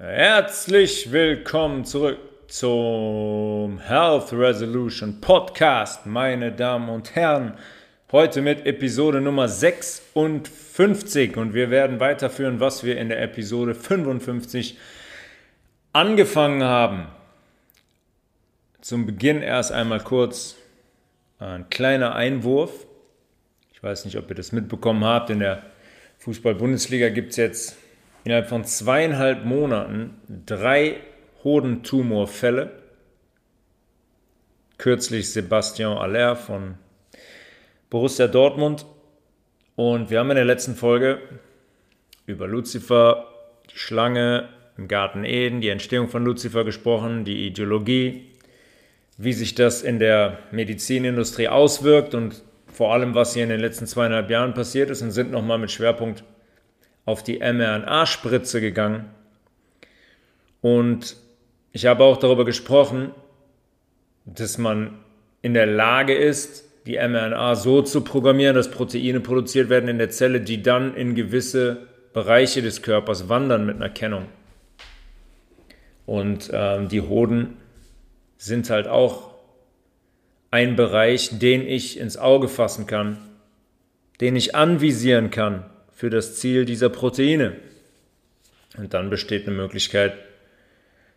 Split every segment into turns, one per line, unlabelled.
Herzlich willkommen zurück zum Health Resolution Podcast, meine Damen und Herren. Heute mit Episode Nummer 56 und wir werden weiterführen, was wir in der Episode 55 angefangen haben. Zum Beginn erst einmal kurz ein kleiner Einwurf. Ich weiß nicht, ob ihr das mitbekommen habt. In der Fußball-Bundesliga gibt es jetzt innerhalb von zweieinhalb Monaten drei Hodentumorfälle. Kürzlich Sebastian Aller von Borussia Dortmund. Und wir haben in der letzten Folge über Lucifer, die Schlange im Garten Eden, die Entstehung von Lucifer gesprochen, die Ideologie, wie sich das in der Medizinindustrie auswirkt und vor allem, was hier in den letzten zweieinhalb Jahren passiert ist und sind nochmal mit Schwerpunkt auf die mRNA-Spritze gegangen. Und ich habe auch darüber gesprochen, dass man in der Lage ist, die mRNA so zu programmieren, dass Proteine produziert werden in der Zelle, die dann in gewisse Bereiche des Körpers wandern mit einer Kennung. Und ähm, die Hoden sind halt auch ein Bereich, den ich ins Auge fassen kann, den ich anvisieren kann für das Ziel dieser Proteine. Und dann besteht eine Möglichkeit,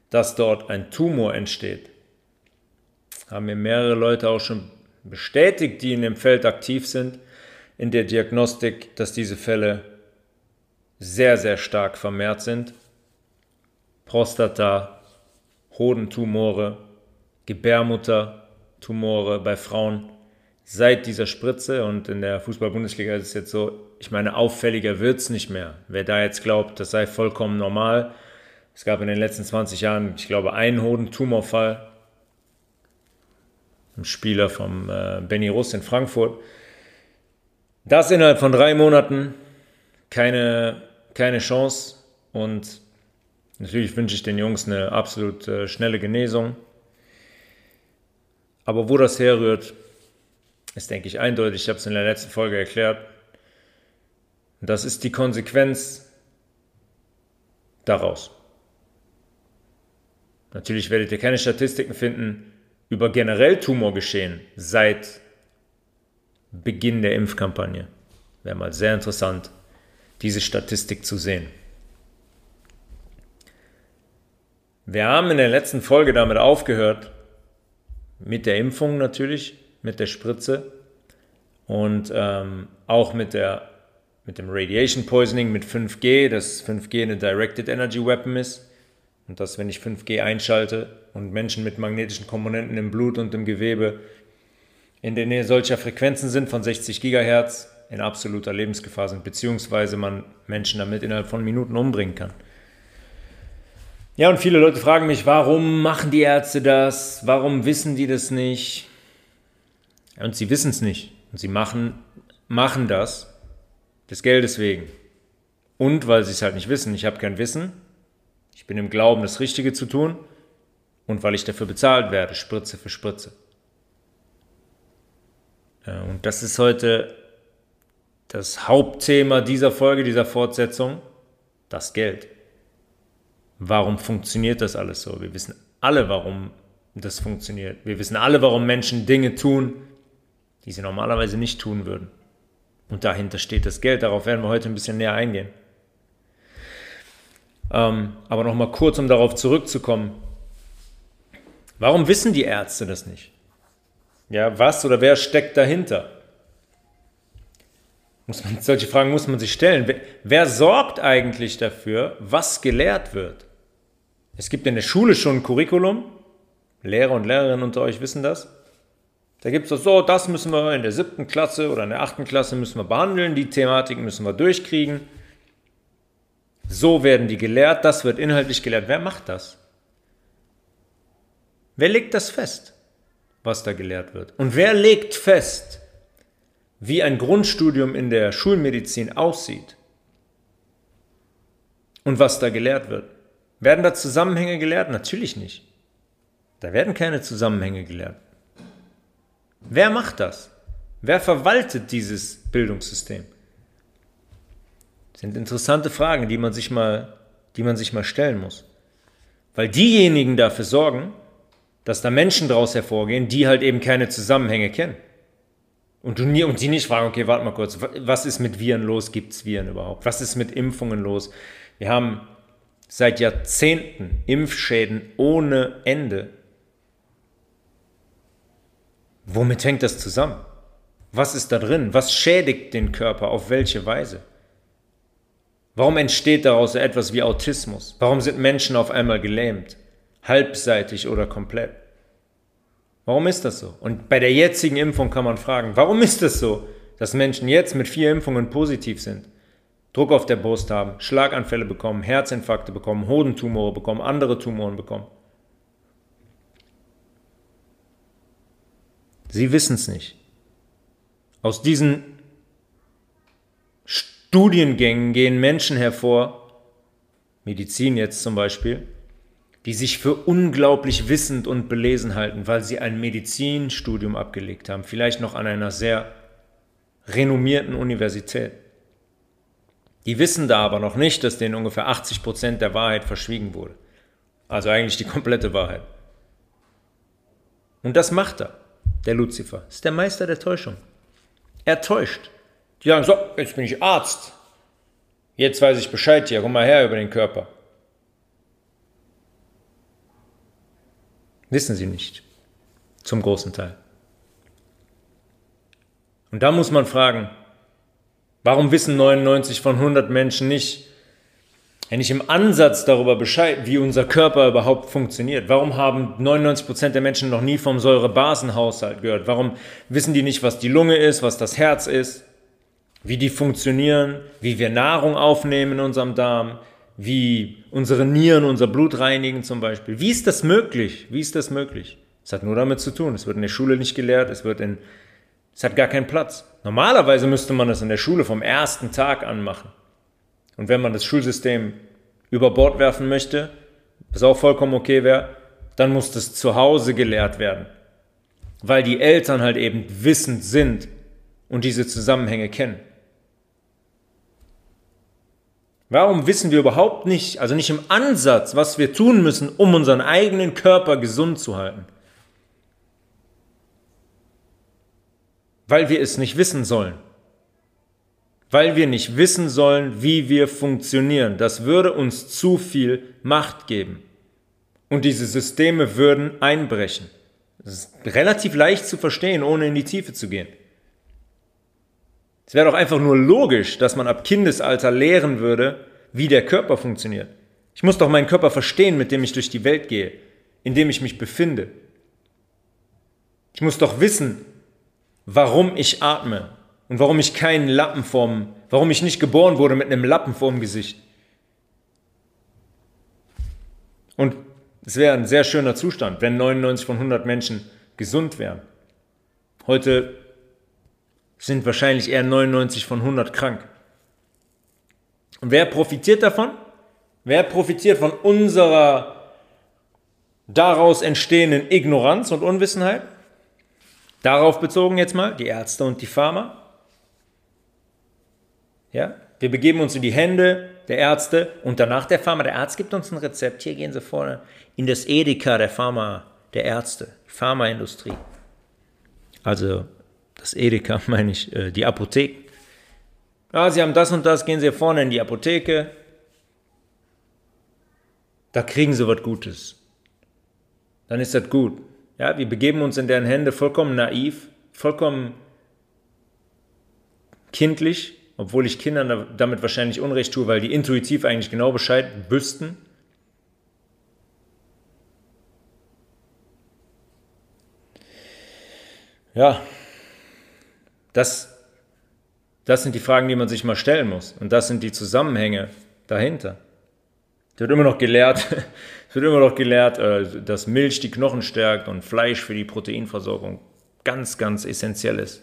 dass dort ein Tumor entsteht. Haben mir mehrere Leute auch schon bestätigt, die in dem Feld aktiv sind, in der Diagnostik, dass diese Fälle sehr, sehr stark vermehrt sind. Prostata, Hodentumore, Gebärmuttertumore bei Frauen seit dieser Spritze und in der Fußball-Bundesliga ist es jetzt so, ich meine, auffälliger wird es nicht mehr. Wer da jetzt glaubt, das sei vollkommen normal. Es gab in den letzten 20 Jahren, ich glaube, einen Hodentumorfall. Ein Spieler vom äh, Benny Russ in Frankfurt. Das innerhalb von drei Monaten keine, keine Chance und natürlich wünsche ich den Jungs eine absolut äh, schnelle Genesung. Aber wo das herrührt, ist, denke ich, eindeutig. Ich habe es in der letzten Folge erklärt. Das ist die Konsequenz daraus. Natürlich werdet ihr keine Statistiken finden über generell Tumorgeschehen seit Beginn der Impfkampagne. Wäre mal sehr interessant, diese Statistik zu sehen. Wir haben in der letzten Folge damit aufgehört, mit der Impfung natürlich, mit der Spritze und ähm, auch mit, der, mit dem Radiation Poisoning, mit 5G, dass 5G eine Directed Energy Weapon ist und dass, wenn ich 5G einschalte und Menschen mit magnetischen Komponenten im Blut und im Gewebe in der Nähe solcher Frequenzen sind von 60 Gigahertz, in absoluter Lebensgefahr sind, beziehungsweise man Menschen damit innerhalb von Minuten umbringen kann. Ja, und viele Leute fragen mich, warum machen die Ärzte das? Warum wissen die das nicht? Und sie wissen es nicht. Und sie machen, machen das des Geldes wegen. Und weil sie es halt nicht wissen. Ich habe kein Wissen. Ich bin im Glauben, das Richtige zu tun. Und weil ich dafür bezahlt werde, Spritze für Spritze. Und das ist heute das Hauptthema dieser Folge, dieser Fortsetzung, das Geld. Warum funktioniert das alles so? Wir wissen alle, warum das funktioniert. Wir wissen alle, warum Menschen Dinge tun, die sie normalerweise nicht tun würden. Und dahinter steht das Geld. Darauf werden wir heute ein bisschen näher eingehen. Ähm, aber nochmal kurz, um darauf zurückzukommen. Warum wissen die Ärzte das nicht? Ja, was oder wer steckt dahinter? Man, solche Fragen muss man sich stellen. Wer, wer sorgt eigentlich dafür, was gelehrt wird? Es gibt in der Schule schon ein Curriculum. Lehrer und Lehrerinnen unter euch wissen das. Da gibt es so, das müssen wir in der siebten Klasse oder in der achten Klasse müssen wir behandeln, die Thematiken müssen wir durchkriegen. So werden die gelehrt, das wird inhaltlich gelehrt. Wer macht das? Wer legt das fest, was da gelehrt wird? Und wer legt fest, wie ein Grundstudium in der Schulmedizin aussieht? Und was da gelehrt wird? Werden da Zusammenhänge gelehrt? Natürlich nicht. Da werden keine Zusammenhänge gelehrt. Wer macht das? Wer verwaltet dieses Bildungssystem? Das sind interessante Fragen, die man sich mal, die man sich mal stellen muss. Weil diejenigen dafür sorgen, dass da Menschen daraus hervorgehen, die halt eben keine Zusammenhänge kennen. Und, du nie, und die nicht fragen, okay, warte mal kurz, was ist mit Viren los? Gibt es Viren überhaupt? Was ist mit Impfungen los? Wir haben seit Jahrzehnten Impfschäden ohne Ende. Womit hängt das zusammen? Was ist da drin? Was schädigt den Körper? Auf welche Weise? Warum entsteht daraus etwas wie Autismus? Warum sind Menschen auf einmal gelähmt? Halbseitig oder komplett? Warum ist das so? Und bei der jetzigen Impfung kann man fragen, warum ist das so, dass Menschen jetzt mit vier Impfungen positiv sind? Druck auf der Brust haben, Schlaganfälle bekommen, Herzinfarkte bekommen, Hodentumore bekommen, andere Tumoren bekommen. Sie wissen es nicht. Aus diesen Studiengängen gehen Menschen hervor, Medizin jetzt zum Beispiel, die sich für unglaublich wissend und belesen halten, weil sie ein Medizinstudium abgelegt haben, vielleicht noch an einer sehr renommierten Universität. Die wissen da aber noch nicht, dass denen ungefähr 80 Prozent der Wahrheit verschwiegen wurde. Also eigentlich die komplette Wahrheit. Und das macht er, der Luzifer. Ist der Meister der Täuschung. Er täuscht. Die sagen, so, jetzt bin ich Arzt. Jetzt weiß ich Bescheid hier, komm mal her über den Körper. Wissen sie nicht. Zum großen Teil. Und da muss man fragen, warum wissen 99 von 100 Menschen nicht, ja nicht im Ansatz darüber Bescheid, wie unser Körper überhaupt funktioniert? Warum haben 99 Prozent der Menschen noch nie vom Säurebasenhaushalt gehört? Warum wissen die nicht, was die Lunge ist, was das Herz ist, wie die funktionieren, wie wir Nahrung aufnehmen in unserem Darm, wie unsere Nieren unser Blut reinigen zum Beispiel. Wie ist das möglich? Wie ist das möglich? Es hat nur damit zu tun. Es wird in der Schule nicht gelehrt, es wird in, es hat gar keinen Platz. Normalerweise müsste man das in der Schule vom ersten Tag an machen. Und wenn man das Schulsystem über Bord werfen möchte, was auch vollkommen okay wäre, dann muss das zu Hause gelehrt werden. Weil die Eltern halt eben wissend sind und diese Zusammenhänge kennen. Warum wissen wir überhaupt nicht, also nicht im Ansatz, was wir tun müssen, um unseren eigenen Körper gesund zu halten? Weil wir es nicht wissen sollen. Weil wir nicht wissen sollen, wie wir funktionieren. Das würde uns zu viel Macht geben. Und diese Systeme würden einbrechen. Das ist relativ leicht zu verstehen, ohne in die Tiefe zu gehen. Es wäre doch einfach nur logisch, dass man ab Kindesalter lehren würde, wie der Körper funktioniert. Ich muss doch meinen Körper verstehen, mit dem ich durch die Welt gehe, in dem ich mich befinde. Ich muss doch wissen, warum ich atme und warum ich keinen Lappen vorm, warum ich nicht geboren wurde mit einem Lappen vorm Gesicht. Und es wäre ein sehr schöner Zustand, wenn 99 von 100 Menschen gesund wären. Heute sind wahrscheinlich eher 99 von 100 krank. Und wer profitiert davon? Wer profitiert von unserer daraus entstehenden Ignoranz und Unwissenheit? Darauf bezogen jetzt mal die Ärzte und die Pharma. Ja, wir begeben uns in die Hände der Ärzte und danach der Pharma. Der Arzt gibt uns ein Rezept. Hier gehen Sie vorne in das Edeka der Pharma, der Ärzte, Pharmaindustrie. Also das Edeka meine ich, äh, die Apotheken. Ja, Sie haben das und das, gehen Sie vorne in die Apotheke. Da kriegen Sie was Gutes. Dann ist das gut. Ja, wir begeben uns in deren Hände vollkommen naiv, vollkommen kindlich, obwohl ich Kindern damit wahrscheinlich Unrecht tue, weil die intuitiv eigentlich genau Bescheid wüssten. Ja, das, das sind die Fragen, die man sich mal stellen muss. Und das sind die Zusammenhänge dahinter. Es wird immer noch gelehrt, es wird immer noch gelehrt, äh, dass Milch die Knochen stärkt und Fleisch für die Proteinversorgung ganz, ganz essentiell ist.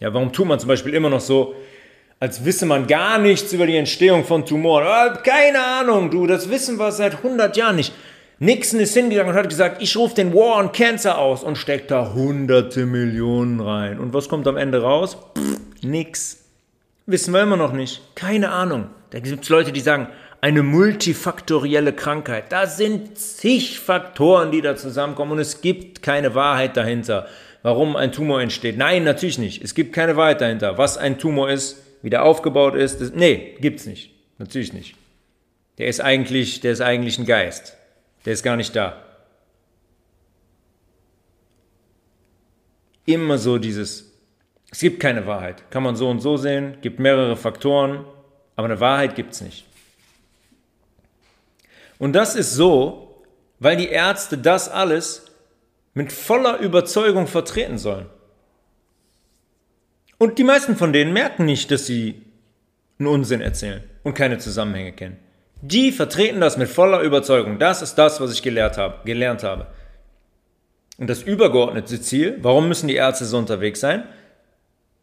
Ja, warum tut man zum Beispiel immer noch so, als wisse man gar nichts über die Entstehung von Tumoren? Ah, keine Ahnung, du, das wissen wir seit 100 Jahren nicht. Nixon ist hingegangen und hat gesagt, ich rufe den War on Cancer aus und steckt da hunderte Millionen rein. Und was kommt am Ende raus? Pff, nix. Wissen wir immer noch nicht. Keine Ahnung. Da gibt es Leute, die sagen, eine multifaktorielle Krankheit. Da sind zig Faktoren, die da zusammenkommen und es gibt keine Wahrheit dahinter, warum ein Tumor entsteht. Nein, natürlich nicht. Es gibt keine Wahrheit dahinter. Was ein Tumor ist, wie der aufgebaut ist, das, nee, gibt's nicht. Natürlich nicht. Der ist eigentlich, der ist eigentlich ein Geist. Der ist gar nicht da. Immer so dieses, es gibt keine Wahrheit. Kann man so und so sehen, gibt mehrere Faktoren, aber eine Wahrheit gibt's nicht. Und das ist so, weil die Ärzte das alles mit voller Überzeugung vertreten sollen. Und die meisten von denen merken nicht, dass sie einen Unsinn erzählen und keine Zusammenhänge kennen. Die vertreten das mit voller Überzeugung. Das ist das, was ich gelehrt habe, gelernt habe. Und das übergeordnete Ziel, warum müssen die Ärzte so unterwegs sein?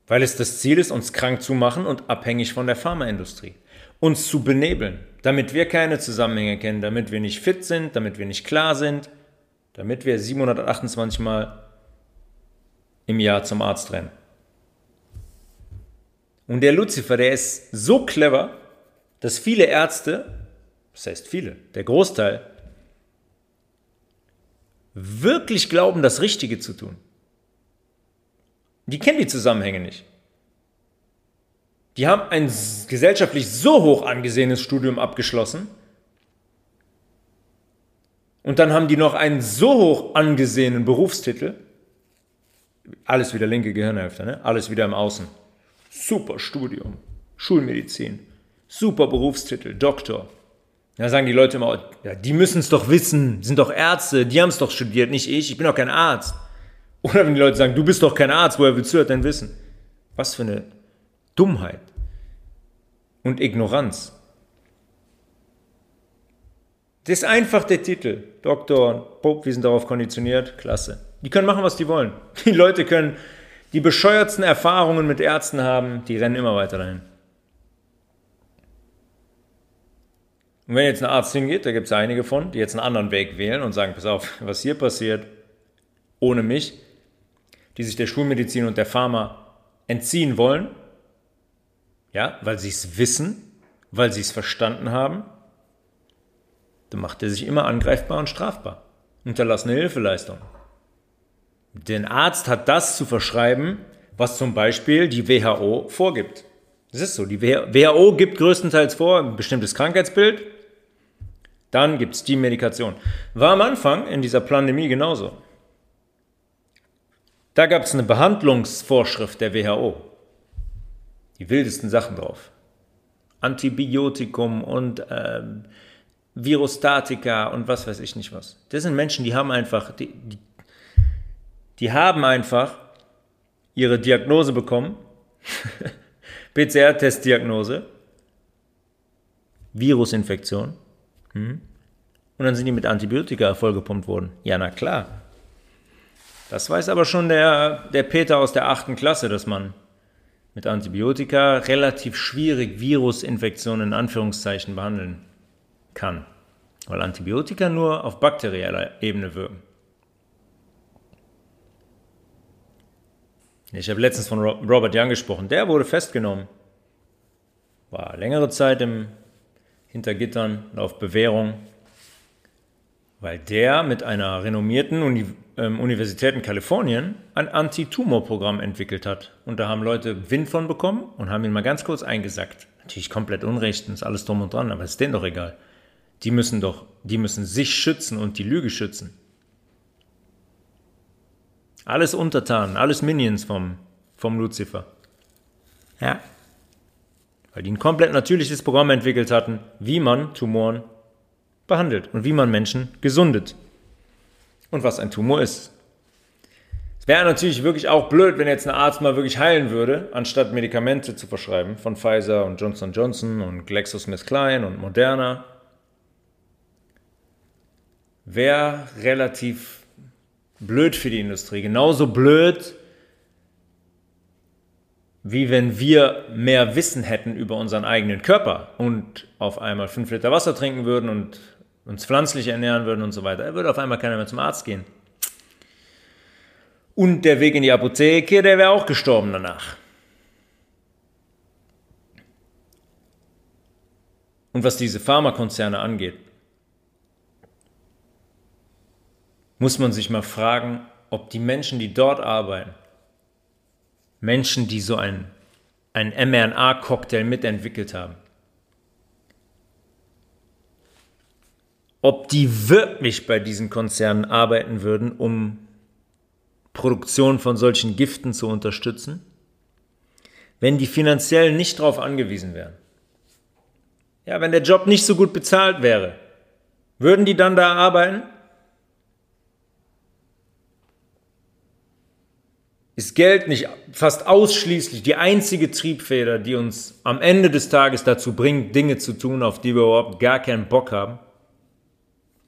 Weil es das Ziel ist, uns krank zu machen und abhängig von der Pharmaindustrie. Uns zu benebeln, damit wir keine Zusammenhänge kennen, damit wir nicht fit sind, damit wir nicht klar sind, damit wir 728 Mal im Jahr zum Arzt rennen. Und der Lucifer, der ist so clever, dass viele Ärzte, das heißt viele, der Großteil, wirklich glauben, das Richtige zu tun. Die kennen die Zusammenhänge nicht. Die haben ein gesellschaftlich so hoch angesehenes Studium abgeschlossen. Und dann haben die noch einen so hoch angesehenen Berufstitel. Alles wieder linke Gehirnhälfte, ne? Alles wieder im Außen. Super Studium. Schulmedizin. Super Berufstitel. Doktor. Da sagen die Leute immer, ja, die müssen es doch wissen, sind doch Ärzte, die haben es doch studiert, nicht ich, ich bin doch kein Arzt. Oder wenn die Leute sagen, du bist doch kein Arzt, woher willst du das denn wissen? Was für eine Dummheit und Ignoranz. Das ist einfach der Titel. Doktor und Pope, wir sind darauf konditioniert. Klasse. Die können machen, was die wollen. Die Leute können die bescheuertsten Erfahrungen mit Ärzten haben, die rennen immer weiter dahin. Und wenn jetzt ein Arzt hingeht, da gibt es einige von, die jetzt einen anderen Weg wählen und sagen, pass auf, was hier passiert, ohne mich, die sich der Schulmedizin und der Pharma entziehen wollen, ja, weil sie es wissen, weil sie es verstanden haben, dann macht er sich immer angreifbar und strafbar. Unterlassene Hilfeleistung. Der Arzt hat das zu verschreiben, was zum Beispiel die WHO vorgibt. Das ist so. Die WHO gibt größtenteils vor ein bestimmtes Krankheitsbild. Dann gibt es die Medikation. War am Anfang in dieser Pandemie genauso. Da gab es eine Behandlungsvorschrift der WHO die wildesten Sachen drauf. Antibiotikum und ähm, Virostatika und was weiß ich nicht was. Das sind Menschen, die haben einfach, die, die, die haben einfach ihre Diagnose bekommen, PCR-Testdiagnose, Virusinfektion, hm? und dann sind die mit Antibiotika vollgepumpt worden. Ja, na klar. Das weiß aber schon der, der Peter aus der achten Klasse, dass man mit Antibiotika relativ schwierig Virusinfektionen in Anführungszeichen behandeln kann, weil Antibiotika nur auf bakterieller Ebene wirken. Ich habe letztens von Robert Young gesprochen, der wurde festgenommen, war längere Zeit im Hintergittern auf Bewährung, weil der mit einer renommierten Uni ähm, Universität in Kalifornien ein Anti-Tumor-Programm entwickelt hat. Und da haben Leute Wind von bekommen und haben ihn mal ganz kurz eingesackt. Natürlich komplett unrecht und ist alles drum und dran, aber ist denen doch egal. Die müssen doch, die müssen sich schützen und die Lüge schützen. Alles Untertanen, alles Minions vom, vom Lucifer. Ja. Weil die ein komplett natürliches Programm entwickelt hatten, wie man Tumoren behandelt und wie man Menschen gesundet und was ein Tumor ist. Es wäre natürlich wirklich auch blöd, wenn jetzt ein Arzt mal wirklich heilen würde, anstatt Medikamente zu verschreiben von Pfizer und Johnson Johnson und GlaxoSmithKline und Moderna. Wäre relativ blöd für die Industrie. Genauso blöd, wie wenn wir mehr Wissen hätten über unseren eigenen Körper und auf einmal fünf Liter Wasser trinken würden und uns pflanzlich ernähren würden und so weiter, würde auf einmal keiner mehr zum Arzt gehen. Und der Weg in die Apotheke, der wäre auch gestorben danach. und was diese Pharmakonzerne angeht, muss man sich mal fragen, ob die Menschen, die dort arbeiten, Menschen, die so einen, einen mRNA-Cocktail mitentwickelt haben, ob die wirklich bei diesen Konzernen arbeiten würden, um Produktion von solchen Giften zu unterstützen, wenn die finanziell nicht darauf angewiesen wären. Ja, wenn der Job nicht so gut bezahlt wäre, würden die dann da arbeiten? Ist Geld nicht fast ausschließlich die einzige Triebfeder, die uns am Ende des Tages dazu bringt, Dinge zu tun, auf die wir überhaupt gar keinen Bock haben?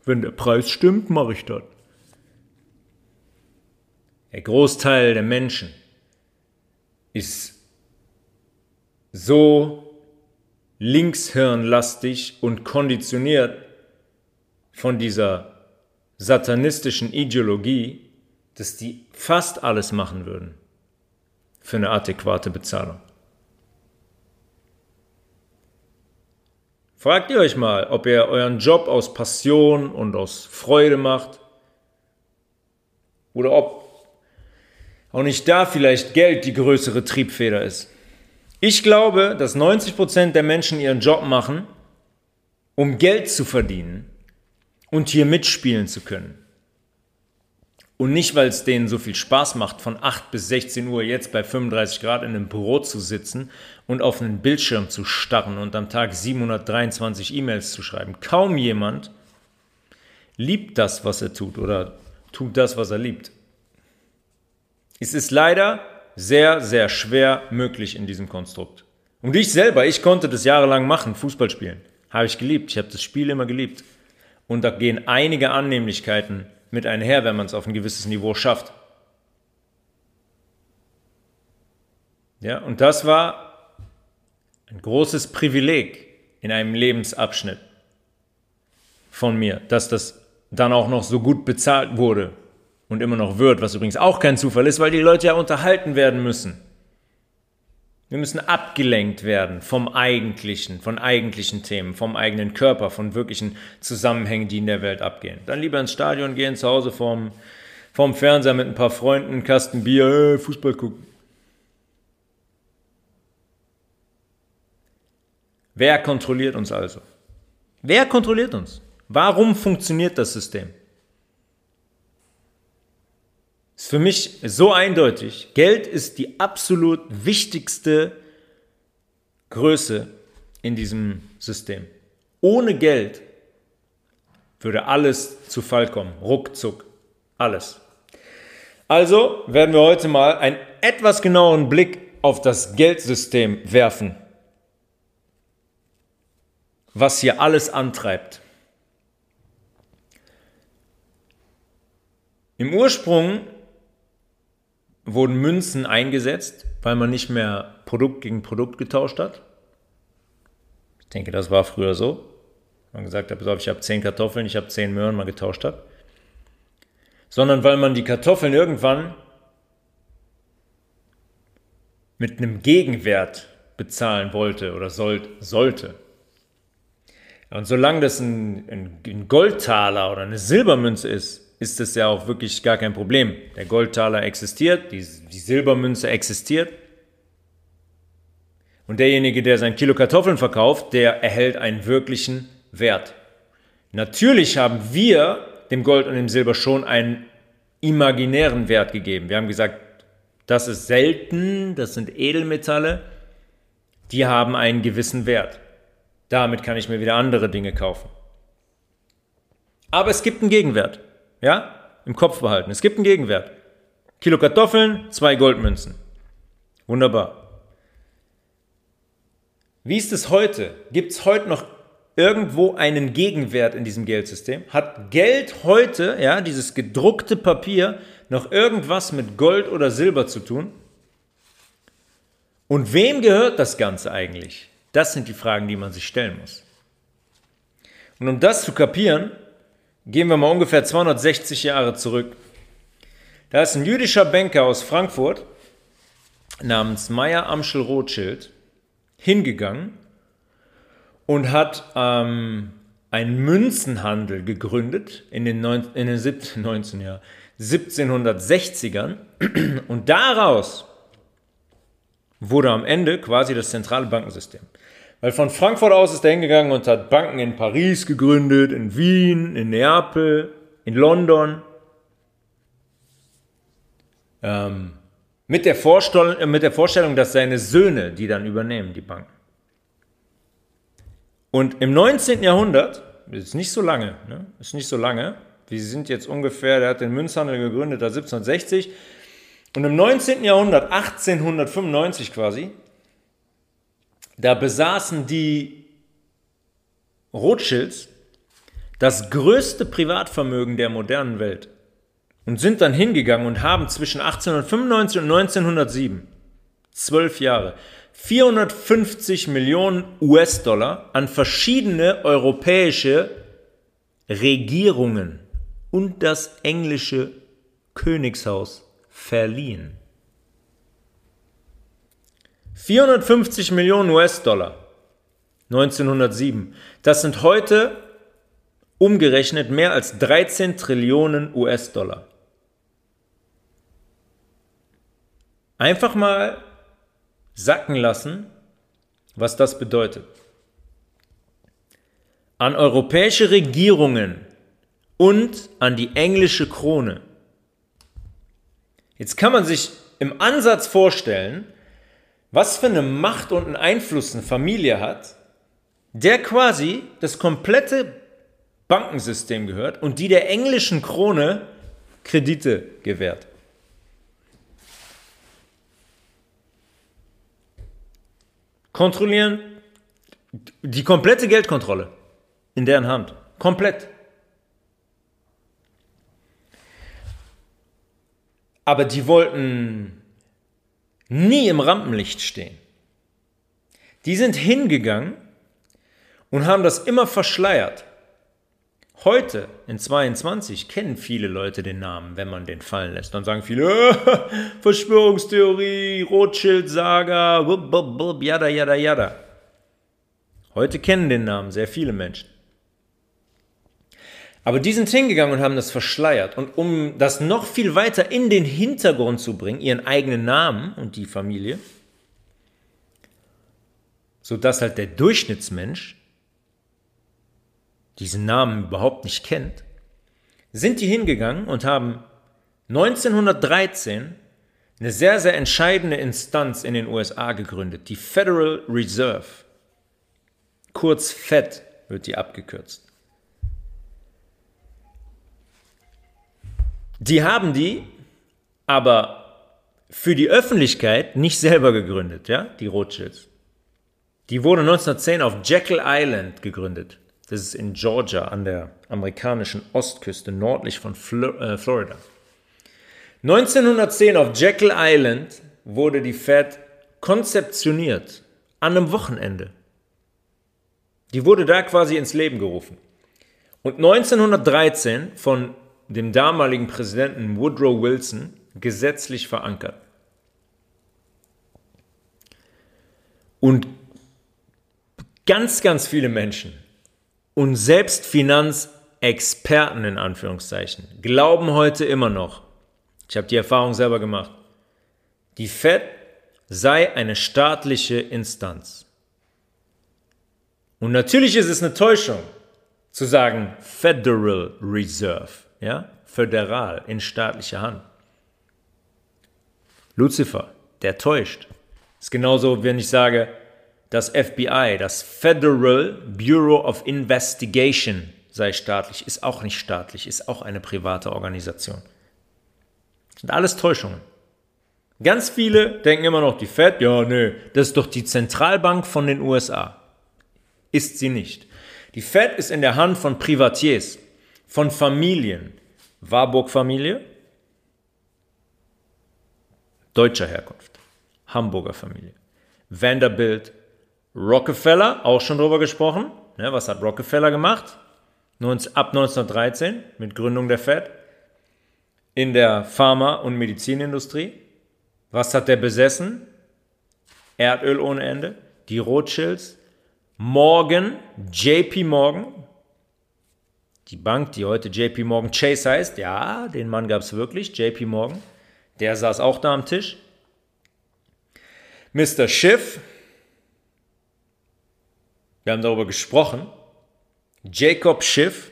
Wenn der Preis stimmt, mache ich das. Der Großteil der Menschen ist so linkshirnlastig und konditioniert von dieser satanistischen Ideologie, dass die fast alles machen würden für eine adäquate Bezahlung. Fragt ihr euch mal, ob ihr euren Job aus Passion und aus Freude macht oder ob auch nicht da vielleicht Geld die größere Triebfeder ist. Ich glaube, dass 90% der Menschen ihren Job machen, um Geld zu verdienen und hier mitspielen zu können. Und nicht, weil es denen so viel Spaß macht, von 8 bis 16 Uhr jetzt bei 35 Grad in einem Büro zu sitzen und auf einen Bildschirm zu starren und am Tag 723 E-Mails zu schreiben. Kaum jemand liebt das, was er tut oder tut das, was er liebt. Es ist leider sehr, sehr schwer möglich in diesem Konstrukt. Und ich selber, ich konnte das jahrelang machen, Fußball spielen. Habe ich geliebt. Ich habe das Spiel immer geliebt. Und da gehen einige Annehmlichkeiten mit einher, wenn man es auf ein gewisses Niveau schafft. Ja, und das war ein großes Privileg in einem Lebensabschnitt von mir, dass das dann auch noch so gut bezahlt wurde und immer noch wird, was übrigens auch kein Zufall ist, weil die Leute ja unterhalten werden müssen. Wir müssen abgelenkt werden vom Eigentlichen, von eigentlichen Themen, vom eigenen Körper, von wirklichen Zusammenhängen, die in der Welt abgehen. Dann lieber ins Stadion gehen, zu Hause vorm, vorm Fernseher mit ein paar Freunden, Kasten Bier, Fußball gucken. Wer kontrolliert uns also? Wer kontrolliert uns? Warum funktioniert das System? Ist für mich so eindeutig. Geld ist die absolut wichtigste Größe in diesem System. Ohne Geld würde alles zu Fall kommen. Ruckzuck. Alles. Also werden wir heute mal einen etwas genaueren Blick auf das Geldsystem werfen. Was hier alles antreibt. Im Ursprung wurden Münzen eingesetzt, weil man nicht mehr Produkt gegen Produkt getauscht hat. Ich denke, das war früher so. Man gesagt hat, ich habe zehn Kartoffeln, ich habe zehn Möhren mal getauscht hat. Sondern weil man die Kartoffeln irgendwann mit einem Gegenwert bezahlen wollte oder soll, sollte. Und solange das ein, ein Goldtaler oder eine Silbermünze ist, ist es ja auch wirklich gar kein Problem. Der Goldtaler existiert, die, die Silbermünze existiert. Und derjenige, der sein Kilo Kartoffeln verkauft, der erhält einen wirklichen Wert. Natürlich haben wir dem Gold und dem Silber schon einen imaginären Wert gegeben. Wir haben gesagt, das ist selten, das sind Edelmetalle, die haben einen gewissen Wert. Damit kann ich mir wieder andere Dinge kaufen. Aber es gibt einen Gegenwert. Ja? Im Kopf behalten. Es gibt einen Gegenwert. Kilo Kartoffeln, zwei Goldmünzen. Wunderbar. Wie ist es heute? Gibt es heute noch irgendwo einen Gegenwert in diesem Geldsystem? Hat Geld heute, ja, dieses gedruckte Papier, noch irgendwas mit Gold oder Silber zu tun? Und wem gehört das Ganze eigentlich? Das sind die Fragen, die man sich stellen muss. Und um das zu kapieren, Gehen wir mal ungefähr 260 Jahre zurück. Da ist ein jüdischer Banker aus Frankfurt namens Meyer Amschel Rothschild hingegangen und hat ähm, einen Münzenhandel gegründet in den, neun, in den 17, 19, ja, 1760ern und daraus wurde am Ende quasi das zentrale Bankensystem. Weil von Frankfurt aus ist er hingegangen und hat Banken in Paris gegründet, in Wien, in Neapel, in London. Ähm, mit, der Vorstellung, äh, mit der Vorstellung, dass seine Söhne die dann übernehmen, die Banken. Und im 19. Jahrhundert, ist nicht so lange, ne? ist nicht so lange, wir sind jetzt ungefähr, der hat den Münzhandel gegründet, da 1760. Und im 19. Jahrhundert, 1895 quasi, da besaßen die Rothschilds das größte Privatvermögen der modernen Welt und sind dann hingegangen und haben zwischen 1895 und 1907, zwölf Jahre, 450 Millionen US-Dollar an verschiedene europäische Regierungen und das englische Königshaus verliehen. 450 Millionen US-Dollar 1907. Das sind heute umgerechnet mehr als 13 Trillionen US-Dollar. Einfach mal sacken lassen, was das bedeutet. An europäische Regierungen und an die englische Krone. Jetzt kann man sich im Ansatz vorstellen, was für eine Macht und einen Einfluss eine Familie hat, der quasi das komplette Bankensystem gehört und die der englischen Krone Kredite gewährt. Kontrollieren die komplette Geldkontrolle in deren Hand. Komplett. Aber die wollten nie im Rampenlicht stehen. Die sind hingegangen und haben das immer verschleiert. Heute, in 22, kennen viele Leute den Namen, wenn man den fallen lässt. Dann sagen viele, äh, Verschwörungstheorie, Rothschild-Saga, yada, yada, yada. Heute kennen den Namen sehr viele Menschen. Aber die sind hingegangen und haben das verschleiert. Und um das noch viel weiter in den Hintergrund zu bringen, ihren eigenen Namen und die Familie, sodass halt der Durchschnittsmensch diesen Namen überhaupt nicht kennt, sind die hingegangen und haben 1913 eine sehr, sehr entscheidende Instanz in den USA gegründet, die Federal Reserve. Kurz FED wird die abgekürzt. Die haben die aber für die Öffentlichkeit nicht selber gegründet, ja, die Rothschilds. Die wurde 1910 auf Jekyll Island gegründet. Das ist in Georgia an der amerikanischen Ostküste nördlich von äh, Florida. 1910 auf Jekyll Island wurde die Fed konzeptioniert an einem Wochenende. Die wurde da quasi ins Leben gerufen. Und 1913 von dem damaligen Präsidenten Woodrow Wilson gesetzlich verankert. Und ganz, ganz viele Menschen und selbst Finanzexperten in Anführungszeichen glauben heute immer noch, ich habe die Erfahrung selber gemacht, die Fed sei eine staatliche Instanz. Und natürlich ist es eine Täuschung zu sagen Federal Reserve ja, föderal, in staatlicher Hand. Lucifer, der täuscht. Ist genauso, wenn ich sage, das FBI, das Federal Bureau of Investigation sei staatlich, ist auch nicht staatlich, ist auch eine private Organisation. Das sind alles Täuschungen. Ganz viele denken immer noch, die Fed, ja, nö, das ist doch die Zentralbank von den USA. Ist sie nicht. Die Fed ist in der Hand von Privatiers von Familien. Warburg-Familie, deutscher Herkunft. Hamburger Familie. Vanderbilt, Rockefeller, auch schon drüber gesprochen. Ja, was hat Rockefeller gemacht? Ab 1913 mit Gründung der Fed in der Pharma- und Medizinindustrie. Was hat der besessen? Erdöl ohne Ende. Die Rothschilds Morgan, JP Morgan, die Bank, die heute JP Morgan Chase heißt, ja, den Mann gab es wirklich, JP Morgan, der saß auch da am Tisch. Mr. Schiff, wir haben darüber gesprochen, Jacob Schiff,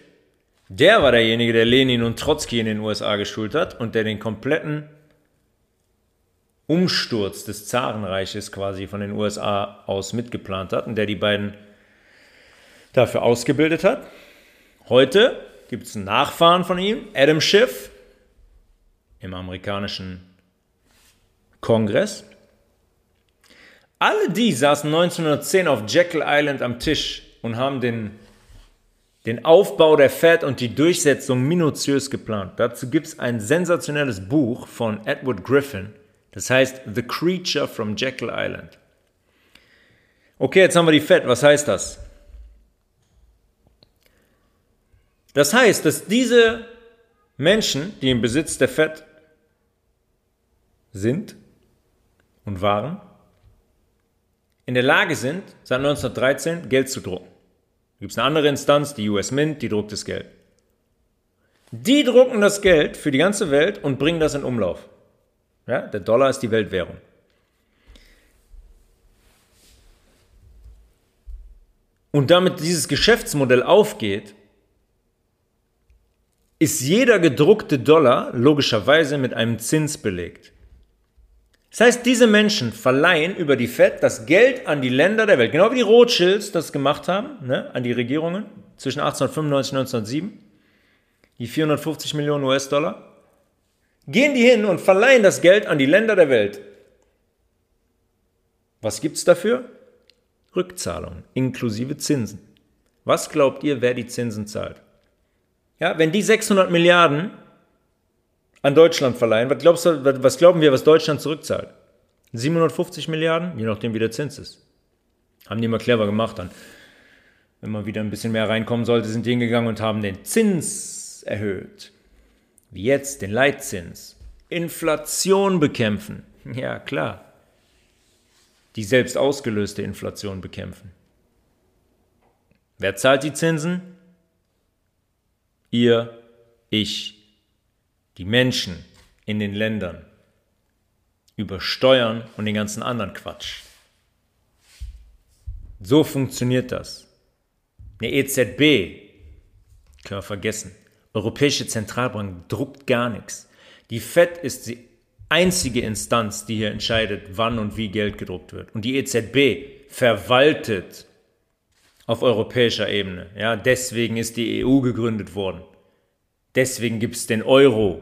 der war derjenige, der Lenin und Trotzki in den USA geschult hat und der den kompletten Umsturz des Zarenreiches quasi von den USA aus mitgeplant hat und der die beiden dafür ausgebildet hat. Heute gibt es einen Nachfahren von ihm, Adam Schiff, im amerikanischen Kongress. Alle die saßen 1910 auf Jekyll Island am Tisch und haben den, den Aufbau der Fed und die Durchsetzung minutiös geplant. Dazu gibt es ein sensationelles Buch von Edward Griffin, das heißt The Creature from Jekyll Island. Okay, jetzt haben wir die Fed. Was heißt das? Das heißt, dass diese Menschen, die im Besitz der FED sind und waren, in der Lage sind, seit 1913 Geld zu drucken. Da gibt es eine andere Instanz, die US Mint, die druckt das Geld. Die drucken das Geld für die ganze Welt und bringen das in Umlauf. Ja, der Dollar ist die Weltwährung. Und damit dieses Geschäftsmodell aufgeht, ist jeder gedruckte Dollar logischerweise mit einem Zins belegt. Das heißt, diese Menschen verleihen über die Fed das Geld an die Länder der Welt, genau wie die Rothschilds das gemacht haben, ne, an die Regierungen zwischen 1895 und 1907, die 450 Millionen US-Dollar. Gehen die hin und verleihen das Geld an die Länder der Welt. Was gibt es dafür? Rückzahlungen inklusive Zinsen. Was glaubt ihr, wer die Zinsen zahlt? Ja, wenn die 600 Milliarden an Deutschland verleihen, was, glaubst du, was glauben wir, was Deutschland zurückzahlt? 750 Milliarden, je nachdem wie der Zins ist. Haben die mal clever gemacht dann. Wenn man wieder ein bisschen mehr reinkommen sollte, sind die hingegangen und haben den Zins erhöht. Wie jetzt den Leitzins. Inflation bekämpfen. Ja, klar. Die selbst ausgelöste Inflation bekämpfen. Wer zahlt die Zinsen? Ihr, ich, die Menschen in den Ländern über Steuern und den ganzen anderen Quatsch. So funktioniert das. Eine EZB, können wir vergessen. Europäische Zentralbank druckt gar nichts. Die FED ist die einzige Instanz, die hier entscheidet, wann und wie Geld gedruckt wird. Und die EZB verwaltet auf europäischer Ebene. Ja, deswegen ist die EU gegründet worden. Deswegen gibt es den Euro.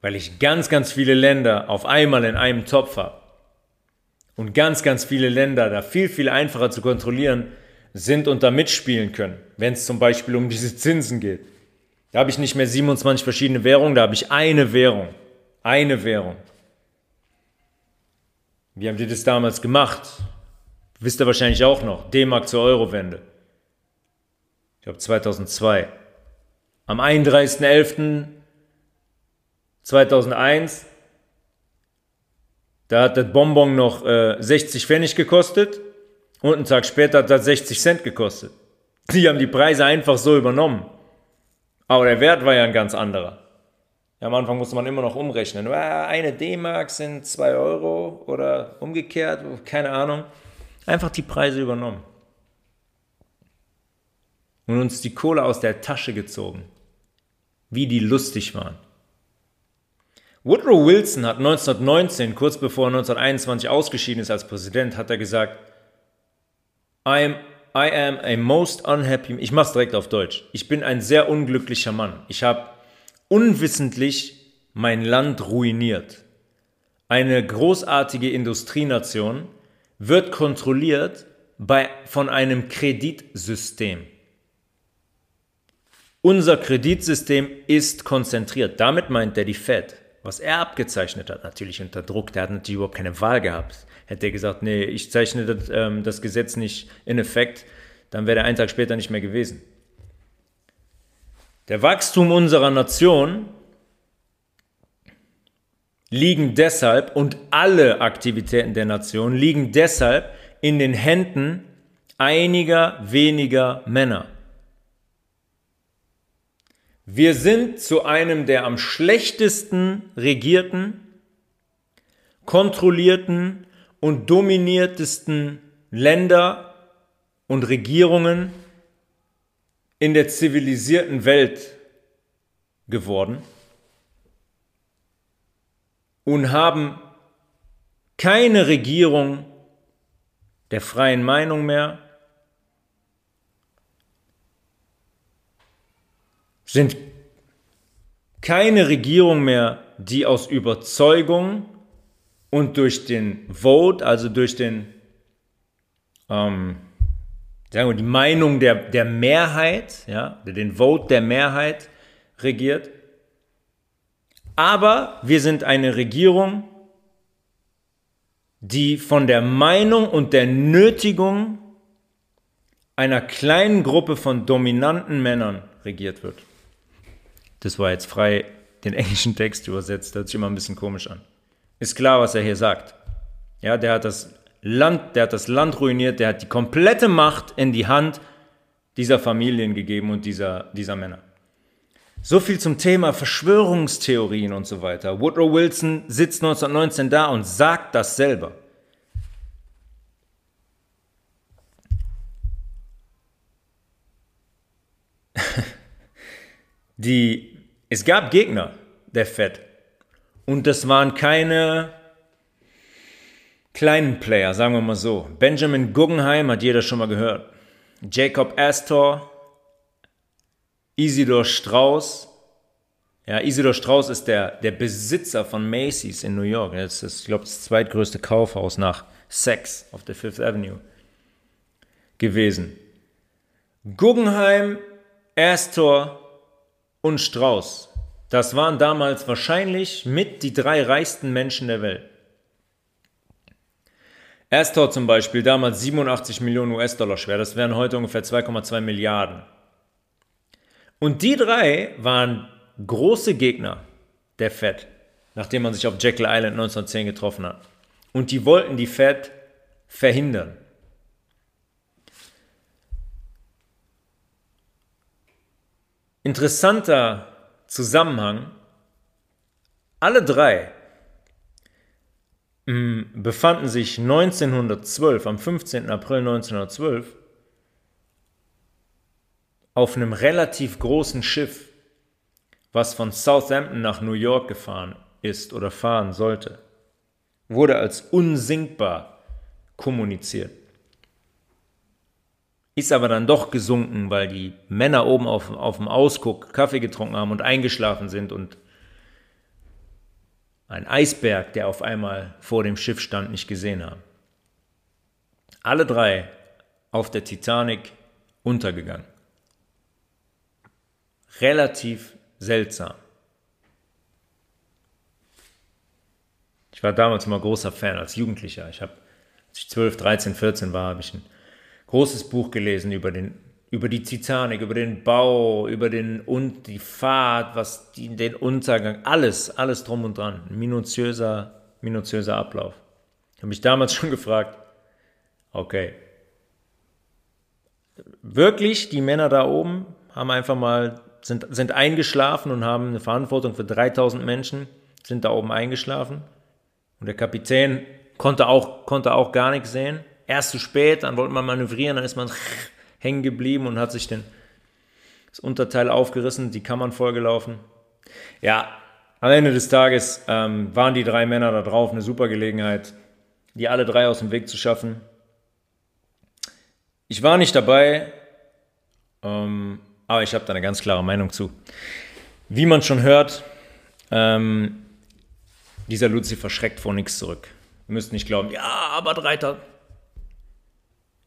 Weil ich ganz, ganz viele Länder auf einmal in einem Topf habe. Und ganz, ganz viele Länder da viel, viel einfacher zu kontrollieren sind und da mitspielen können, wenn es zum Beispiel um diese Zinsen geht. Da habe ich nicht mehr 27 verschiedene Währungen, da habe ich eine Währung. Eine Währung. Wie haben die das damals gemacht? Wisst ihr wahrscheinlich auch noch. D-Mark zur Euro-Wende. Ich glaube 2002. Am 31.11.2001, da hat das Bonbon noch äh, 60 Pfennig gekostet und einen Tag später hat das 60 Cent gekostet. Die haben die Preise einfach so übernommen. Aber der Wert war ja ein ganz anderer. Ja, am Anfang musste man immer noch umrechnen. Eine D-Mark sind 2 Euro oder umgekehrt, keine Ahnung einfach die Preise übernommen und uns die Kohle aus der Tasche gezogen. Wie die lustig waren. Woodrow Wilson hat 1919, kurz bevor er 1921 ausgeschieden ist als Präsident, hat er gesagt, I am, I am a most unhappy, ich mach's direkt auf Deutsch, ich bin ein sehr unglücklicher Mann. Ich habe unwissentlich mein Land ruiniert. Eine großartige Industrienation, wird kontrolliert bei, von einem Kreditsystem. Unser Kreditsystem ist konzentriert. Damit meint er die Fed. Was er abgezeichnet hat, natürlich unter Druck, der hat natürlich überhaupt keine Wahl gehabt. Hätte er gesagt, nee, ich zeichne das, ähm, das Gesetz nicht in Effekt, dann wäre er einen Tag später nicht mehr gewesen. Der Wachstum unserer Nation liegen deshalb und alle Aktivitäten der Nation liegen deshalb in den Händen einiger weniger Männer. Wir sind zu einem der am schlechtesten regierten, kontrollierten und dominiertesten Länder und Regierungen in der zivilisierten Welt geworden und haben keine Regierung der freien Meinung mehr, sind keine Regierung mehr, die aus Überzeugung und durch den Vote, also durch den, ähm, sagen wir, die Meinung der, der Mehrheit, ja, den Vote der Mehrheit regiert. Aber wir sind eine Regierung, die von der Meinung und der Nötigung einer kleinen Gruppe von dominanten Männern regiert wird. Das war jetzt frei den englischen Text übersetzt, hört sich immer ein bisschen komisch an. Ist klar, was er hier sagt. Ja, der hat das Land, der hat das Land ruiniert, der hat die komplette Macht in die Hand dieser Familien gegeben und dieser, dieser Männer. So viel zum Thema Verschwörungstheorien und so weiter. Woodrow Wilson sitzt 1919 da und sagt das selber. Die, es gab Gegner der Fed und das waren keine kleinen Player, sagen wir mal so. Benjamin Guggenheim hat jeder schon mal gehört. Jacob Astor, Isidor Strauss. Ja, Isidor Strauss ist der, der Besitzer von Macy's in New York. Das ist, ich glaube, das zweitgrößte Kaufhaus nach Sex auf der Fifth Avenue gewesen. Guggenheim, Astor und Strauss. Das waren damals wahrscheinlich mit die drei reichsten Menschen der Welt. Astor zum Beispiel, damals 87 Millionen US-Dollar schwer, das wären heute ungefähr 2,2 Milliarden. Und die drei waren große Gegner der Fed, nachdem man sich auf Jekyll Island 1910 getroffen hat. Und die wollten die Fed verhindern. Interessanter Zusammenhang. Alle drei mm, befanden sich 1912, am 15. April 1912, auf einem relativ großen Schiff, was von Southampton nach New York gefahren ist oder fahren sollte, wurde als unsinkbar kommuniziert. Ist aber dann doch gesunken, weil die Männer oben auf, auf dem Ausguck Kaffee getrunken haben und eingeschlafen sind und ein Eisberg, der auf einmal vor dem Schiff stand, nicht gesehen haben. Alle drei auf der Titanic untergegangen relativ seltsam. Ich war damals immer großer Fan als Jugendlicher. Ich habe, als ich 12, 13, 14 war, habe ich ein großes Buch gelesen über den über die Titanic, über den Bau, über den und die Fahrt, was die, den Untergang, alles, alles drum und dran, minutiöser, minutiöser Ablauf. Ich habe mich damals schon gefragt, okay, wirklich die Männer da oben haben einfach mal sind, sind eingeschlafen und haben eine Verantwortung für 3000 Menschen, sind da oben eingeschlafen. Und der Kapitän konnte auch, konnte auch gar nichts sehen. Erst zu spät, dann wollte man manövrieren, dann ist man hängen geblieben und hat sich den, das Unterteil aufgerissen, die Kammern vollgelaufen. Ja, am Ende des Tages ähm, waren die drei Männer da drauf eine super Gelegenheit, die alle drei aus dem Weg zu schaffen. Ich war nicht dabei, ähm, aber ich habe da eine ganz klare Meinung zu. Wie man schon hört, ähm, dieser Lucifer schreckt vor nichts zurück. Wir müsst nicht glauben, ja, aber 3.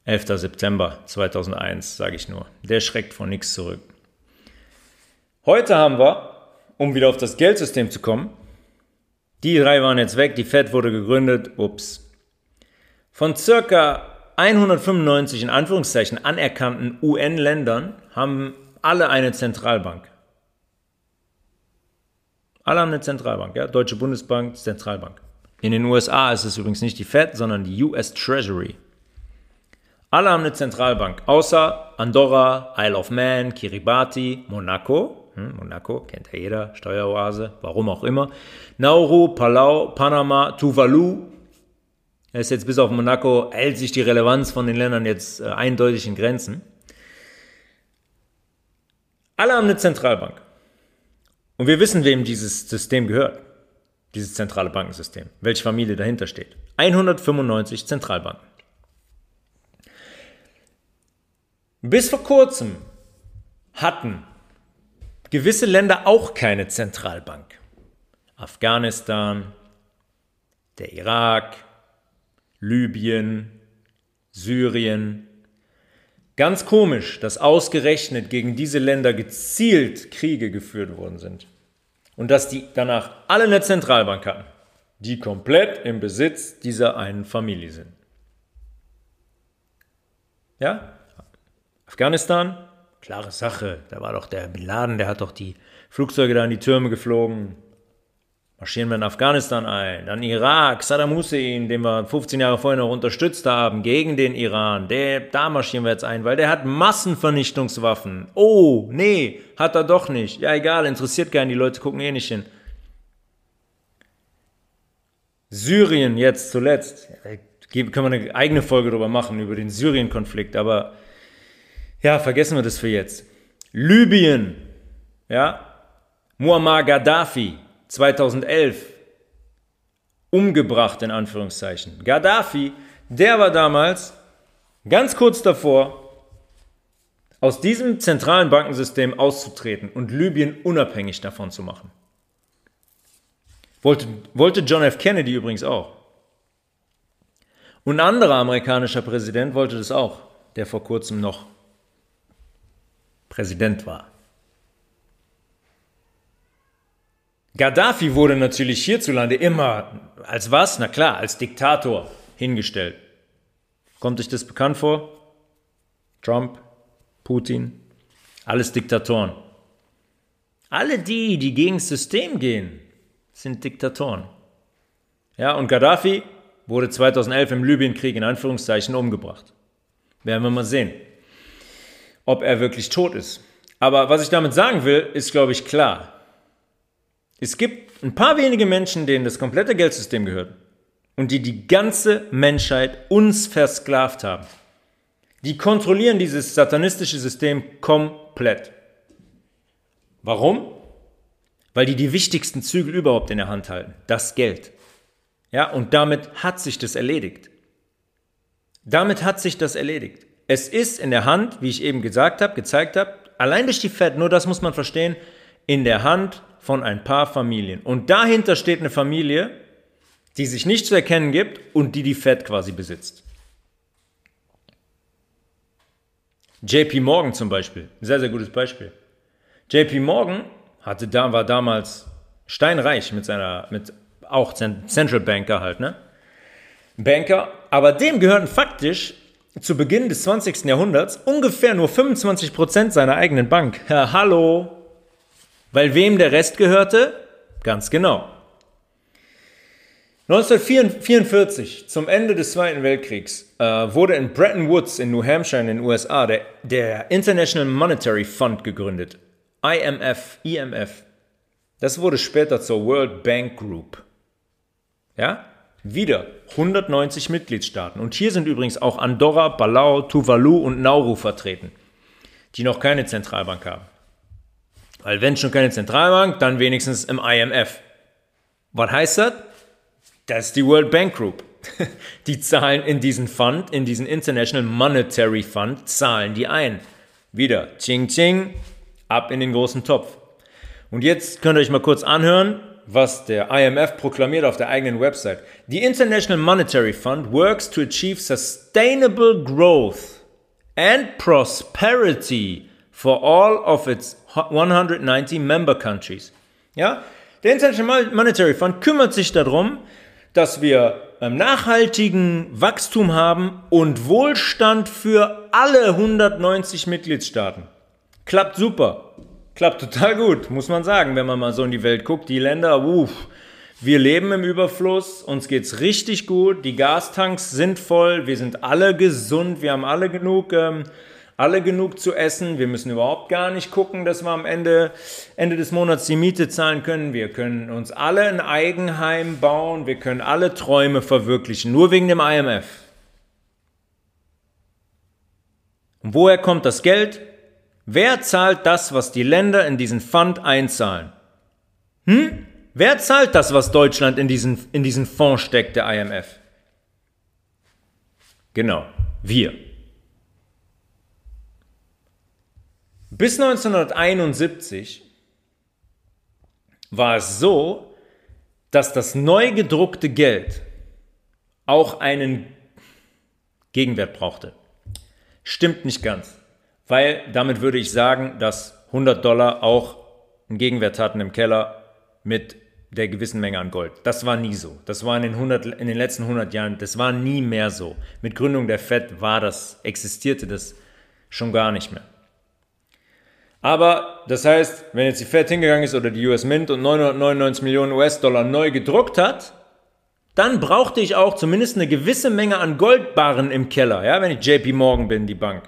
11. September 2001, sage ich nur. Der schreckt vor nichts zurück. Heute haben wir, um wieder auf das Geldsystem zu kommen, die drei waren jetzt weg, die Fed wurde gegründet, ups. Von circa 195 in Anführungszeichen anerkannten UN-Ländern haben alle eine Zentralbank. Alle haben eine Zentralbank, ja? Deutsche Bundesbank, Zentralbank. In den USA ist es übrigens nicht die Fed, sondern die US Treasury. Alle haben eine Zentralbank, außer Andorra, Isle of Man, Kiribati, Monaco. Hm, Monaco kennt ja jeder, Steueroase, warum auch immer. Nauru, Palau, Panama, Tuvalu. Er ist jetzt bis auf Monaco, hält sich die Relevanz von den Ländern jetzt äh, eindeutig in Grenzen. Alle haben eine Zentralbank. Und wir wissen, wem dieses System gehört. Dieses zentrale Bankensystem. Welche Familie dahinter steht. 195 Zentralbanken. Bis vor kurzem hatten gewisse Länder auch keine Zentralbank. Afghanistan, der Irak, Libyen, Syrien. Ganz komisch, dass ausgerechnet gegen diese Länder gezielt Kriege geführt worden sind. Und dass die danach alle eine Zentralbank hatten, die komplett im Besitz dieser einen Familie sind. Ja? Afghanistan, klare Sache. Da war doch der Bin Laden, der hat doch die Flugzeuge da in die Türme geflogen. Marschieren wir in Afghanistan ein. Dann Irak, Saddam Hussein, den wir 15 Jahre vorher noch unterstützt haben, gegen den Iran. Der, da marschieren wir jetzt ein, weil der hat Massenvernichtungswaffen. Oh, nee, hat er doch nicht. Ja, egal, interessiert keinen, die Leute gucken eh nicht hin. Syrien jetzt zuletzt. Können wir eine eigene Folge drüber machen, über den Syrien-Konflikt, aber ja, vergessen wir das für jetzt. Libyen, ja, Muammar Gaddafi, 2011, umgebracht in Anführungszeichen. Gaddafi, der war damals ganz kurz davor, aus diesem zentralen Bankensystem auszutreten und Libyen unabhängig davon zu machen. Wollte, wollte John F. Kennedy übrigens auch. Und ein anderer amerikanischer Präsident wollte das auch, der vor kurzem noch Präsident war. Gaddafi wurde natürlich hierzulande immer als was? Na klar, als Diktator hingestellt. Kommt euch das bekannt vor? Trump, Putin, alles Diktatoren. Alle die, die gegen das System gehen, sind Diktatoren. Ja, und Gaddafi wurde 2011 im Libyenkrieg in Anführungszeichen umgebracht. Werden wir mal sehen ob er wirklich tot ist. Aber was ich damit sagen will, ist, glaube ich, klar. Es gibt ein paar wenige Menschen, denen das komplette Geldsystem gehört und die die ganze Menschheit uns versklavt haben. Die kontrollieren dieses satanistische System komplett. Warum? Weil die die wichtigsten Zügel überhaupt in der Hand halten. Das Geld. Ja, und damit hat sich das erledigt. Damit hat sich das erledigt. Es ist in der Hand, wie ich eben gesagt habe, gezeigt habe, allein durch die Fed, nur das muss man verstehen, in der Hand von ein paar Familien. Und dahinter steht eine Familie, die sich nicht zu erkennen gibt und die die Fed quasi besitzt. JP Morgan zum Beispiel, sehr, sehr gutes Beispiel. JP Morgan hatte war damals steinreich mit seiner, mit auch Central Banker halt, ne? Banker, aber dem gehörten faktisch zu Beginn des 20. Jahrhunderts ungefähr nur 25% seiner eigenen Bank. Ja, hallo. Weil wem der Rest gehörte? Ganz genau. 1944, zum Ende des Zweiten Weltkriegs, äh, wurde in Bretton Woods in New Hampshire in den USA der, der International Monetary Fund gegründet. IMF, IMF. Das wurde später zur World Bank Group. Ja? Wieder 190 Mitgliedstaaten. Und hier sind übrigens auch Andorra, Palau, Tuvalu und Nauru vertreten, die noch keine Zentralbank haben. Weil wenn schon keine Zentralbank, dann wenigstens im IMF. Was heißt das? Das ist die World Bank Group. Die zahlen in diesen Fund, in diesen International Monetary Fund, zahlen die ein. Wieder, ching ching, ab in den großen Topf. Und jetzt könnt ihr euch mal kurz anhören, was der IMF proklamiert auf der eigenen Website. The International Monetary Fund works to achieve sustainable growth and prosperity for all of its 190 member countries. Ja? Der International Monetary Fund kümmert sich darum, dass wir nachhaltigen Wachstum haben und Wohlstand für alle 190 Mitgliedstaaten. Klappt super. Klappt total gut, muss man sagen, wenn man mal so in die Welt guckt. Die Länder, uff, Wir leben im Überfluss, uns geht's richtig gut, die Gastanks sind voll, wir sind alle gesund, wir haben alle genug, ähm, alle genug zu essen, wir müssen überhaupt gar nicht gucken, dass wir am Ende, Ende des Monats die Miete zahlen können. Wir können uns alle ein Eigenheim bauen, wir können alle Träume verwirklichen, nur wegen dem IMF. Und woher kommt das Geld? Wer zahlt das, was die Länder in diesen Fund einzahlen? Hm? Wer zahlt das, was Deutschland in diesen, in diesen Fonds steckt, der IMF? Genau, wir. Bis 1971 war es so, dass das neu gedruckte Geld auch einen Gegenwert brauchte. Stimmt nicht ganz, weil damit würde ich sagen, dass 100 Dollar auch einen Gegenwert hatten im Keller mit der gewissen Menge an Gold. Das war nie so. Das war in den, 100, in den letzten 100 Jahren, das war nie mehr so. Mit Gründung der Fed war das, existierte das schon gar nicht mehr. Aber das heißt, wenn jetzt die Fed hingegangen ist oder die US Mint und 999 Millionen US-Dollar neu gedruckt hat, dann brauchte ich auch zumindest eine gewisse Menge an Goldbarren im Keller, ja, wenn ich JP Morgan bin, die Bank.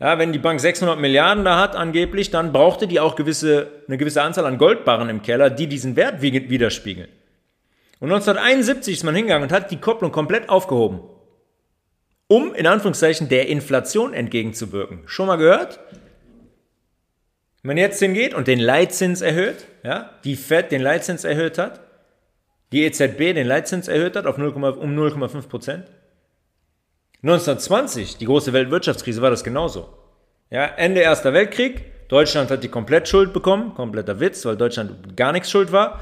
Ja, wenn die Bank 600 Milliarden da hat angeblich, dann brauchte die auch gewisse, eine gewisse Anzahl an Goldbarren im Keller, die diesen Wert widerspiegeln. Und 1971 ist man hingegangen und hat die Kopplung komplett aufgehoben, um in Anführungszeichen der Inflation entgegenzuwirken. Schon mal gehört? Wenn man jetzt hingeht und den Leitzins erhöht, ja, die Fed den Leitzins erhöht hat, die EZB den Leitzins erhöht hat auf 0, um 0,5 Prozent, 1920, die große Weltwirtschaftskrise, war das genauso. Ja, Ende Erster Weltkrieg, Deutschland hat die Komplettschuld bekommen, kompletter Witz, weil Deutschland gar nichts schuld war.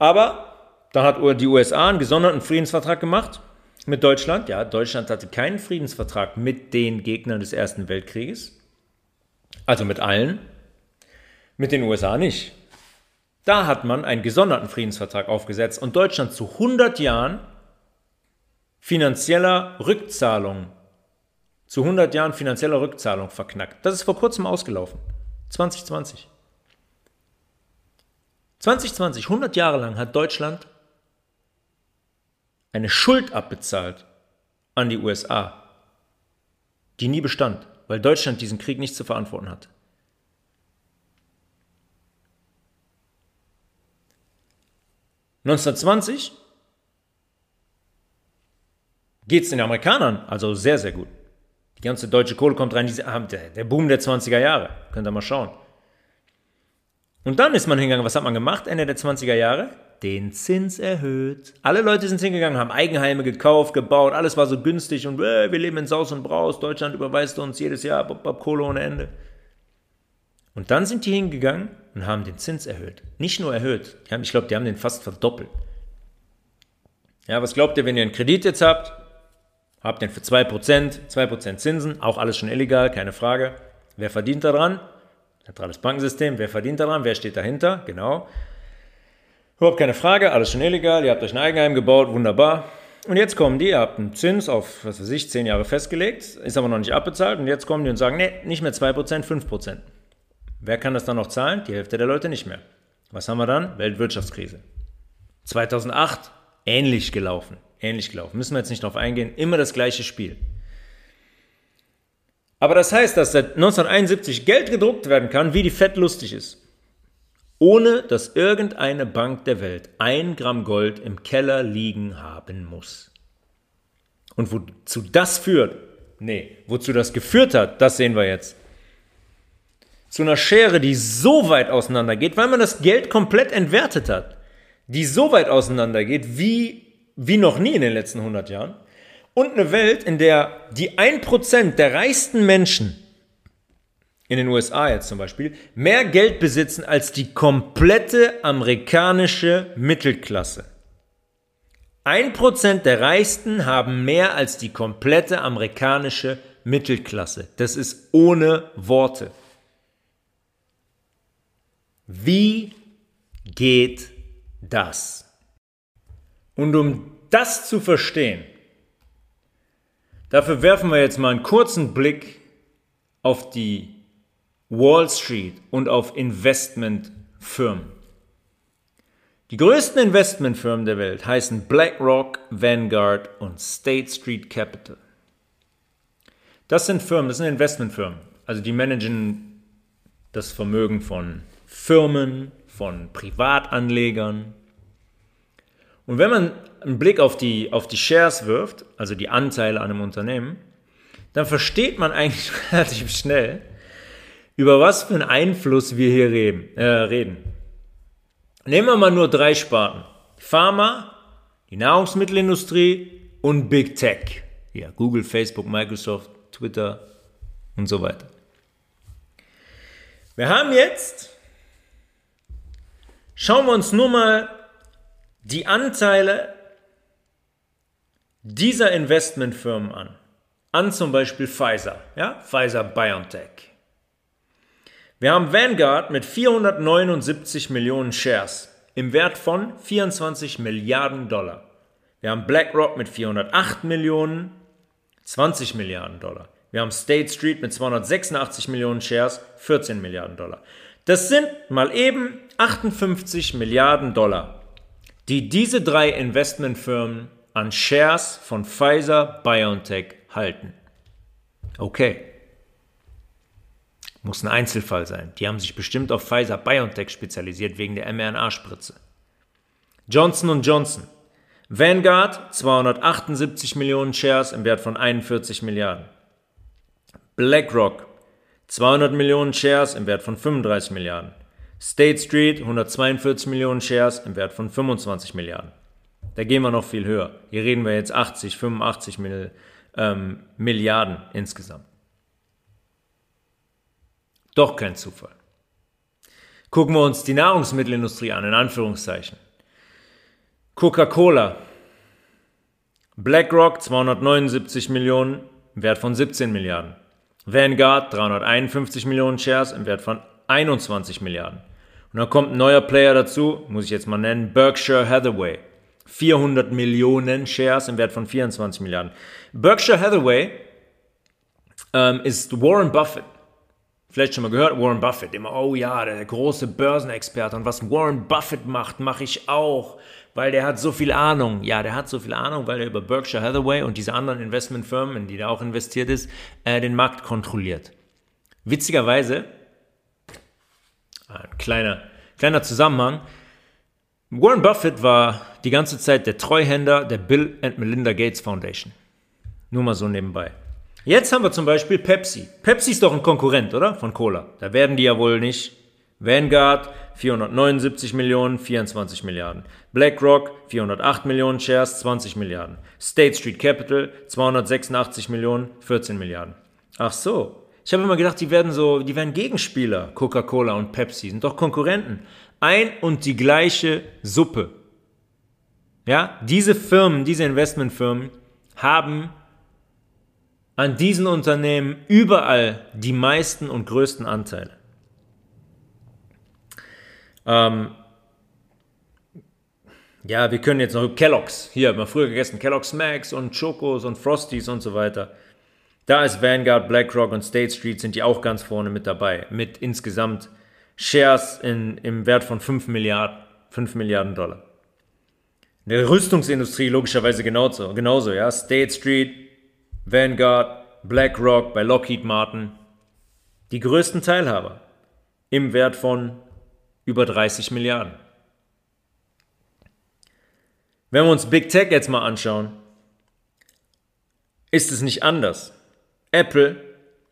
Aber dann hat die USA einen gesonderten Friedensvertrag gemacht mit Deutschland. Ja, Deutschland hatte keinen Friedensvertrag mit den Gegnern des Ersten Weltkrieges, also mit allen, mit den USA nicht. Da hat man einen gesonderten Friedensvertrag aufgesetzt und Deutschland zu 100 Jahren finanzieller Rückzahlung, zu 100 Jahren finanzieller Rückzahlung verknackt. Das ist vor kurzem ausgelaufen. 2020. 2020, 100 Jahre lang hat Deutschland eine Schuld abbezahlt an die USA, die nie bestand, weil Deutschland diesen Krieg nicht zu verantworten hat. ...1920 geht es den Amerikanern also sehr, sehr gut. Die ganze deutsche Kohle kommt rein, der Boom der 20er Jahre. Könnt ihr mal schauen. Und dann ist man hingegangen, was hat man gemacht Ende der 20er Jahre? Den Zins erhöht. Alle Leute sind hingegangen, haben Eigenheime gekauft, gebaut, alles war so günstig und äh, wir leben in Saus und Braus, Deutschland überweist uns jedes Jahr Kohle ohne Ende. Und dann sind die hingegangen und haben den Zins erhöht. Nicht nur erhöht, haben, ich glaube, die haben den fast verdoppelt. Ja, was glaubt ihr, wenn ihr einen Kredit jetzt habt? Habt den für 2%, 2% Zinsen, auch alles schon illegal, keine Frage. Wer verdient daran? Zentrales Bankensystem, wer verdient daran? Wer steht dahinter? Genau. Überhaupt keine Frage, alles schon illegal, ihr habt euch ein Eigenheim gebaut, wunderbar. Und jetzt kommen die, ihr habt einen Zins auf, was weiß ich, 10 Jahre festgelegt, ist aber noch nicht abbezahlt und jetzt kommen die und sagen, nee, nicht mehr 2%, 5%. Wer kann das dann noch zahlen? Die Hälfte der Leute nicht mehr. Was haben wir dann? Weltwirtschaftskrise. 2008 ähnlich gelaufen ähnlich gelaufen. Müssen wir jetzt nicht darauf eingehen. Immer das gleiche Spiel. Aber das heißt, dass seit 1971 Geld gedruckt werden kann, wie die Fett lustig ist. Ohne dass irgendeine Bank der Welt ein Gramm Gold im Keller liegen haben muss. Und wozu das führt, nee, wozu das geführt hat, das sehen wir jetzt. Zu einer Schere, die so weit auseinander geht, weil man das Geld komplett entwertet hat. Die so weit auseinander geht, wie wie noch nie in den letzten 100 Jahren. Und eine Welt, in der die 1% der reichsten Menschen, in den USA jetzt zum Beispiel, mehr Geld besitzen als die komplette amerikanische Mittelklasse. 1% der Reichsten haben mehr als die komplette amerikanische Mittelklasse. Das ist ohne Worte. Wie geht das? Und um das zu verstehen, dafür werfen wir jetzt mal einen kurzen Blick auf die Wall Street und auf Investmentfirmen. Die größten Investmentfirmen der Welt heißen BlackRock, Vanguard und State Street Capital. Das sind Firmen, das sind Investmentfirmen. Also die managen das Vermögen von Firmen, von Privatanlegern. Und wenn man einen Blick auf die, auf die Shares wirft, also die Anteile an einem Unternehmen, dann versteht man eigentlich relativ schnell, über was für einen Einfluss wir hier reden. Äh, reden. Nehmen wir mal nur drei Sparten. Pharma, die Nahrungsmittelindustrie und Big Tech. Ja, Google, Facebook, Microsoft, Twitter und so weiter. Wir haben jetzt, schauen wir uns nur mal die Anteile dieser Investmentfirmen an. An zum Beispiel Pfizer, ja, Pfizer BioNTech. Wir haben Vanguard mit 479 Millionen Shares im Wert von 24 Milliarden Dollar. Wir haben BlackRock mit 408 Millionen, 20 Milliarden Dollar. Wir haben State Street mit 286 Millionen Shares, 14 Milliarden Dollar. Das sind mal eben 58 Milliarden Dollar, die diese drei Investmentfirmen an Shares von Pfizer BioNTech halten. Okay. Muss ein Einzelfall sein. Die haben sich bestimmt auf Pfizer BioNTech spezialisiert wegen der mRNA-Spritze. Johnson Johnson. Vanguard 278 Millionen Shares im Wert von 41 Milliarden. BlackRock 200 Millionen Shares im Wert von 35 Milliarden. State Street 142 Millionen Shares im Wert von 25 Milliarden. Da gehen wir noch viel höher. Hier reden wir jetzt 80, 85 Milliarden ähm, Milliarden insgesamt. Doch kein Zufall. Gucken wir uns die Nahrungsmittelindustrie an, in Anführungszeichen. Coca-Cola. BlackRock 279 Millionen im Wert von 17 Milliarden. Vanguard 351 Millionen Shares im Wert von 21 Milliarden. Und dann kommt ein neuer Player dazu, muss ich jetzt mal nennen, Berkshire Hathaway 400 Millionen Shares im Wert von 24 Milliarden. Berkshire Hathaway ähm, ist Warren Buffett. Vielleicht schon mal gehört, Warren Buffett. Immer, oh ja, der große Börsenexperte. Und was Warren Buffett macht, mache ich auch, weil der hat so viel Ahnung. Ja, der hat so viel Ahnung, weil er über Berkshire Hathaway und diese anderen Investmentfirmen, in die er auch investiert ist, äh, den Markt kontrolliert. Witzigerweise, ein kleiner, kleiner Zusammenhang, Warren Buffett war die ganze Zeit der Treuhänder der Bill and Melinda Gates Foundation. Nur mal so nebenbei. Jetzt haben wir zum Beispiel Pepsi. Pepsi ist doch ein Konkurrent, oder? Von Cola. Da werden die ja wohl nicht. Vanguard 479 Millionen, 24 Milliarden. BlackRock 408 Millionen Shares, 20 Milliarden. State Street Capital 286 Millionen, 14 Milliarden. Ach so. Ich habe immer gedacht, die werden so, die werden Gegenspieler, Coca-Cola und Pepsi, sind doch Konkurrenten ein und die gleiche Suppe. Ja, diese Firmen, diese Investmentfirmen haben an diesen Unternehmen überall die meisten und größten Anteile. Ähm, ja, wir können jetzt noch Kellogg's, hier, haben wir früher gegessen, Kellogg's Max und Chocos und Frosties und so weiter. Da ist Vanguard, BlackRock und State Street sind die auch ganz vorne mit dabei, mit insgesamt Shares in, im Wert von 5 Milliarden, 5 Milliarden Dollar. In der Rüstungsindustrie logischerweise genauso, genauso, ja. State Street, Vanguard, BlackRock, bei Lockheed Martin. Die größten Teilhaber im Wert von über 30 Milliarden. Wenn wir uns Big Tech jetzt mal anschauen, ist es nicht anders. Apple,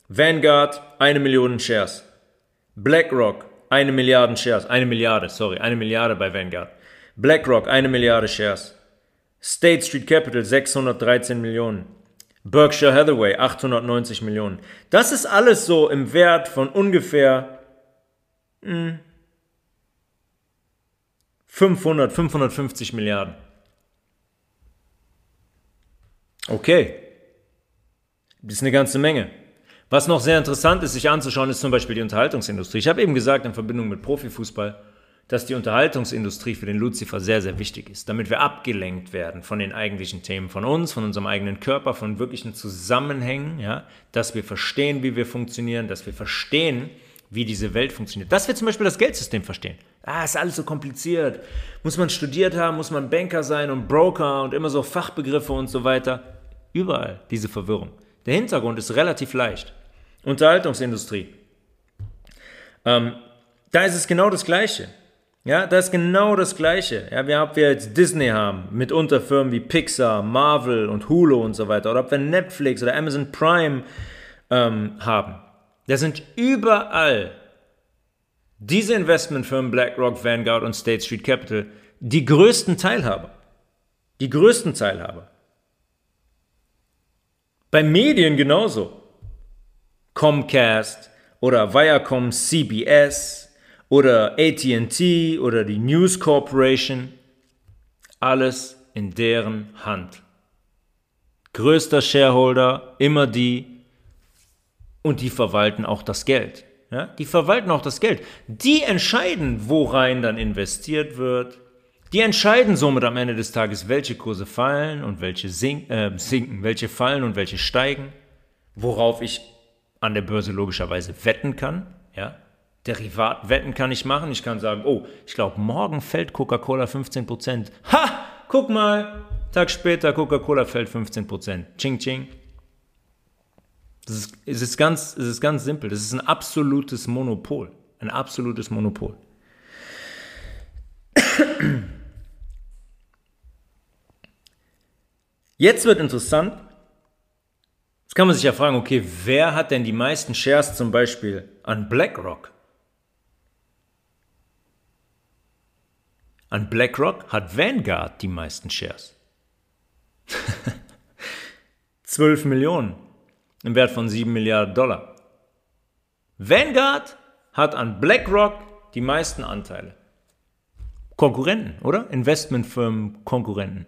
Vanguard, eine Million Shares. BlackRock, eine Milliarde Shares, eine Milliarde, sorry, eine Milliarde bei Vanguard. BlackRock, eine Milliarde Shares. State Street Capital, 613 Millionen. Berkshire Hathaway, 890 Millionen. Das ist alles so im Wert von ungefähr mh, 500, 550 Milliarden. Okay. Das ist eine ganze Menge. Was noch sehr interessant ist, sich anzuschauen, ist zum Beispiel die Unterhaltungsindustrie. Ich habe eben gesagt, in Verbindung mit Profifußball, dass die Unterhaltungsindustrie für den Lucifer sehr, sehr wichtig ist, damit wir abgelenkt werden von den eigentlichen Themen von uns, von unserem eigenen Körper, von wirklichen Zusammenhängen, ja, dass wir verstehen, wie wir funktionieren, dass wir verstehen, wie diese Welt funktioniert. Dass wir zum Beispiel das Geldsystem verstehen. Ah, ist alles so kompliziert. Muss man studiert haben, muss man Banker sein und Broker und immer so Fachbegriffe und so weiter. Überall diese Verwirrung. Der Hintergrund ist relativ leicht. Unterhaltungsindustrie. Ähm, da ist es genau das Gleiche. Ja, da ist genau das Gleiche. Ja, wir, ob wir jetzt Disney haben, mit Unterfirmen wie Pixar, Marvel und Hulu und so weiter, oder ob wir Netflix oder Amazon Prime ähm, haben. Da sind überall diese Investmentfirmen BlackRock, Vanguard und State Street Capital die größten Teilhaber. Die größten Teilhaber. Bei Medien genauso. Comcast oder Viacom CBS oder ATT oder die News Corporation. Alles in deren Hand. Größter Shareholder, immer die. Und die verwalten auch das Geld. Ja? Die verwalten auch das Geld. Die entscheiden, worein dann investiert wird. Die entscheiden somit am Ende des Tages, welche Kurse fallen und welche sink, äh, sinken, welche fallen und welche steigen, worauf ich an der Börse logischerweise wetten kann. Ja? Derivatwetten kann ich machen. Ich kann sagen, oh, ich glaube, morgen fällt Coca-Cola 15%. Ha! Guck mal! Tag später, Coca-Cola fällt 15%. Ching, ching. Das ist, es, ist ganz, es ist ganz simpel. Das ist ein absolutes Monopol. Ein absolutes Monopol. Jetzt wird interessant. Jetzt kann man sich ja fragen, okay, wer hat denn die meisten Shares zum Beispiel an BlackRock? An BlackRock hat Vanguard die meisten Shares. 12 Millionen im Wert von 7 Milliarden Dollar. Vanguard hat an BlackRock die meisten Anteile. Konkurrenten, oder? Investmentfirmen, Konkurrenten.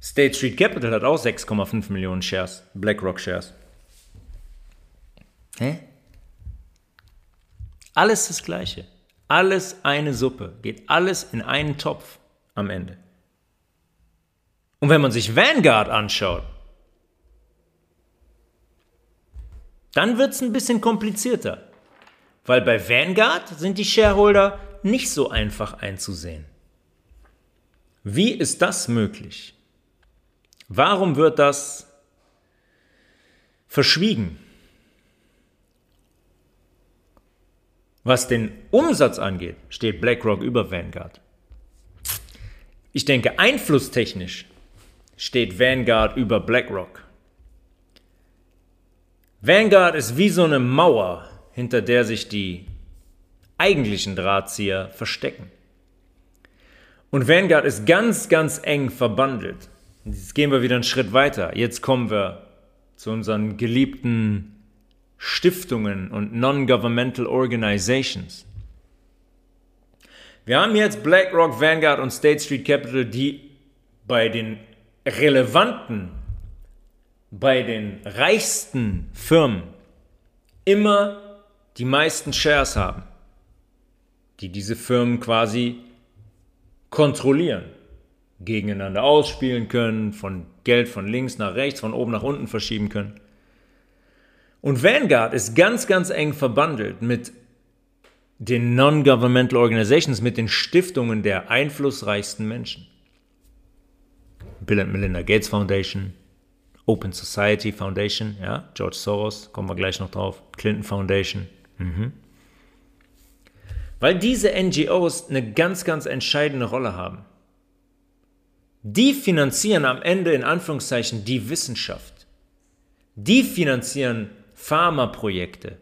State Street Capital hat auch 6,5 Millionen Shares, BlackRock Shares. Hä? Alles das Gleiche. Alles eine Suppe. Geht alles in einen Topf am Ende. Und wenn man sich Vanguard anschaut, Dann wird es ein bisschen komplizierter, weil bei Vanguard sind die Shareholder nicht so einfach einzusehen. Wie ist das möglich? Warum wird das verschwiegen? Was den Umsatz angeht, steht BlackRock über Vanguard. Ich denke, einflusstechnisch steht Vanguard über BlackRock. Vanguard ist wie so eine Mauer, hinter der sich die eigentlichen Drahtzieher verstecken. Und Vanguard ist ganz, ganz eng verbandelt. Jetzt gehen wir wieder einen Schritt weiter. Jetzt kommen wir zu unseren geliebten Stiftungen und Non-Governmental Organizations. Wir haben jetzt BlackRock, Vanguard und State Street Capital, die bei den relevanten bei den reichsten Firmen immer die meisten Shares haben, die diese Firmen quasi kontrollieren, gegeneinander ausspielen können, von Geld von links nach rechts, von oben nach unten verschieben können. Und Vanguard ist ganz, ganz eng verbandelt mit den Non-Governmental Organizations, mit den Stiftungen der einflussreichsten Menschen. Bill and Melinda Gates Foundation, Open Society Foundation, ja, George Soros, kommen wir gleich noch drauf, Clinton Foundation. Mhm. Weil diese NGOs eine ganz, ganz entscheidende Rolle haben. Die finanzieren am Ende in Anführungszeichen die Wissenschaft. Die finanzieren Pharmaprojekte,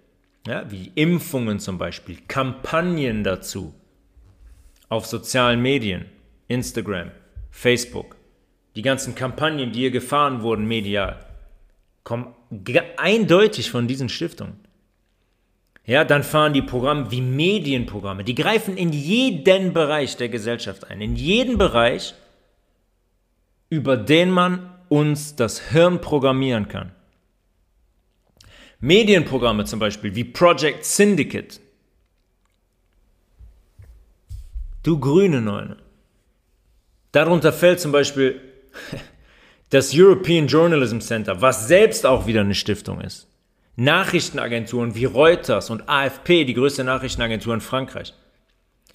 ja, wie Impfungen zum Beispiel, Kampagnen dazu auf sozialen Medien, Instagram, Facebook. Die ganzen Kampagnen, die hier gefahren wurden medial, kommen eindeutig von diesen Stiftungen. Ja, dann fahren die Programme wie Medienprogramme. Die greifen in jeden Bereich der Gesellschaft ein. In jeden Bereich, über den man uns das Hirn programmieren kann. Medienprogramme zum Beispiel wie Project Syndicate. Du grüne Neune. Darunter fällt zum Beispiel das European Journalism Center, was selbst auch wieder eine Stiftung ist. Nachrichtenagenturen wie Reuters und AFP, die größte Nachrichtenagentur in Frankreich,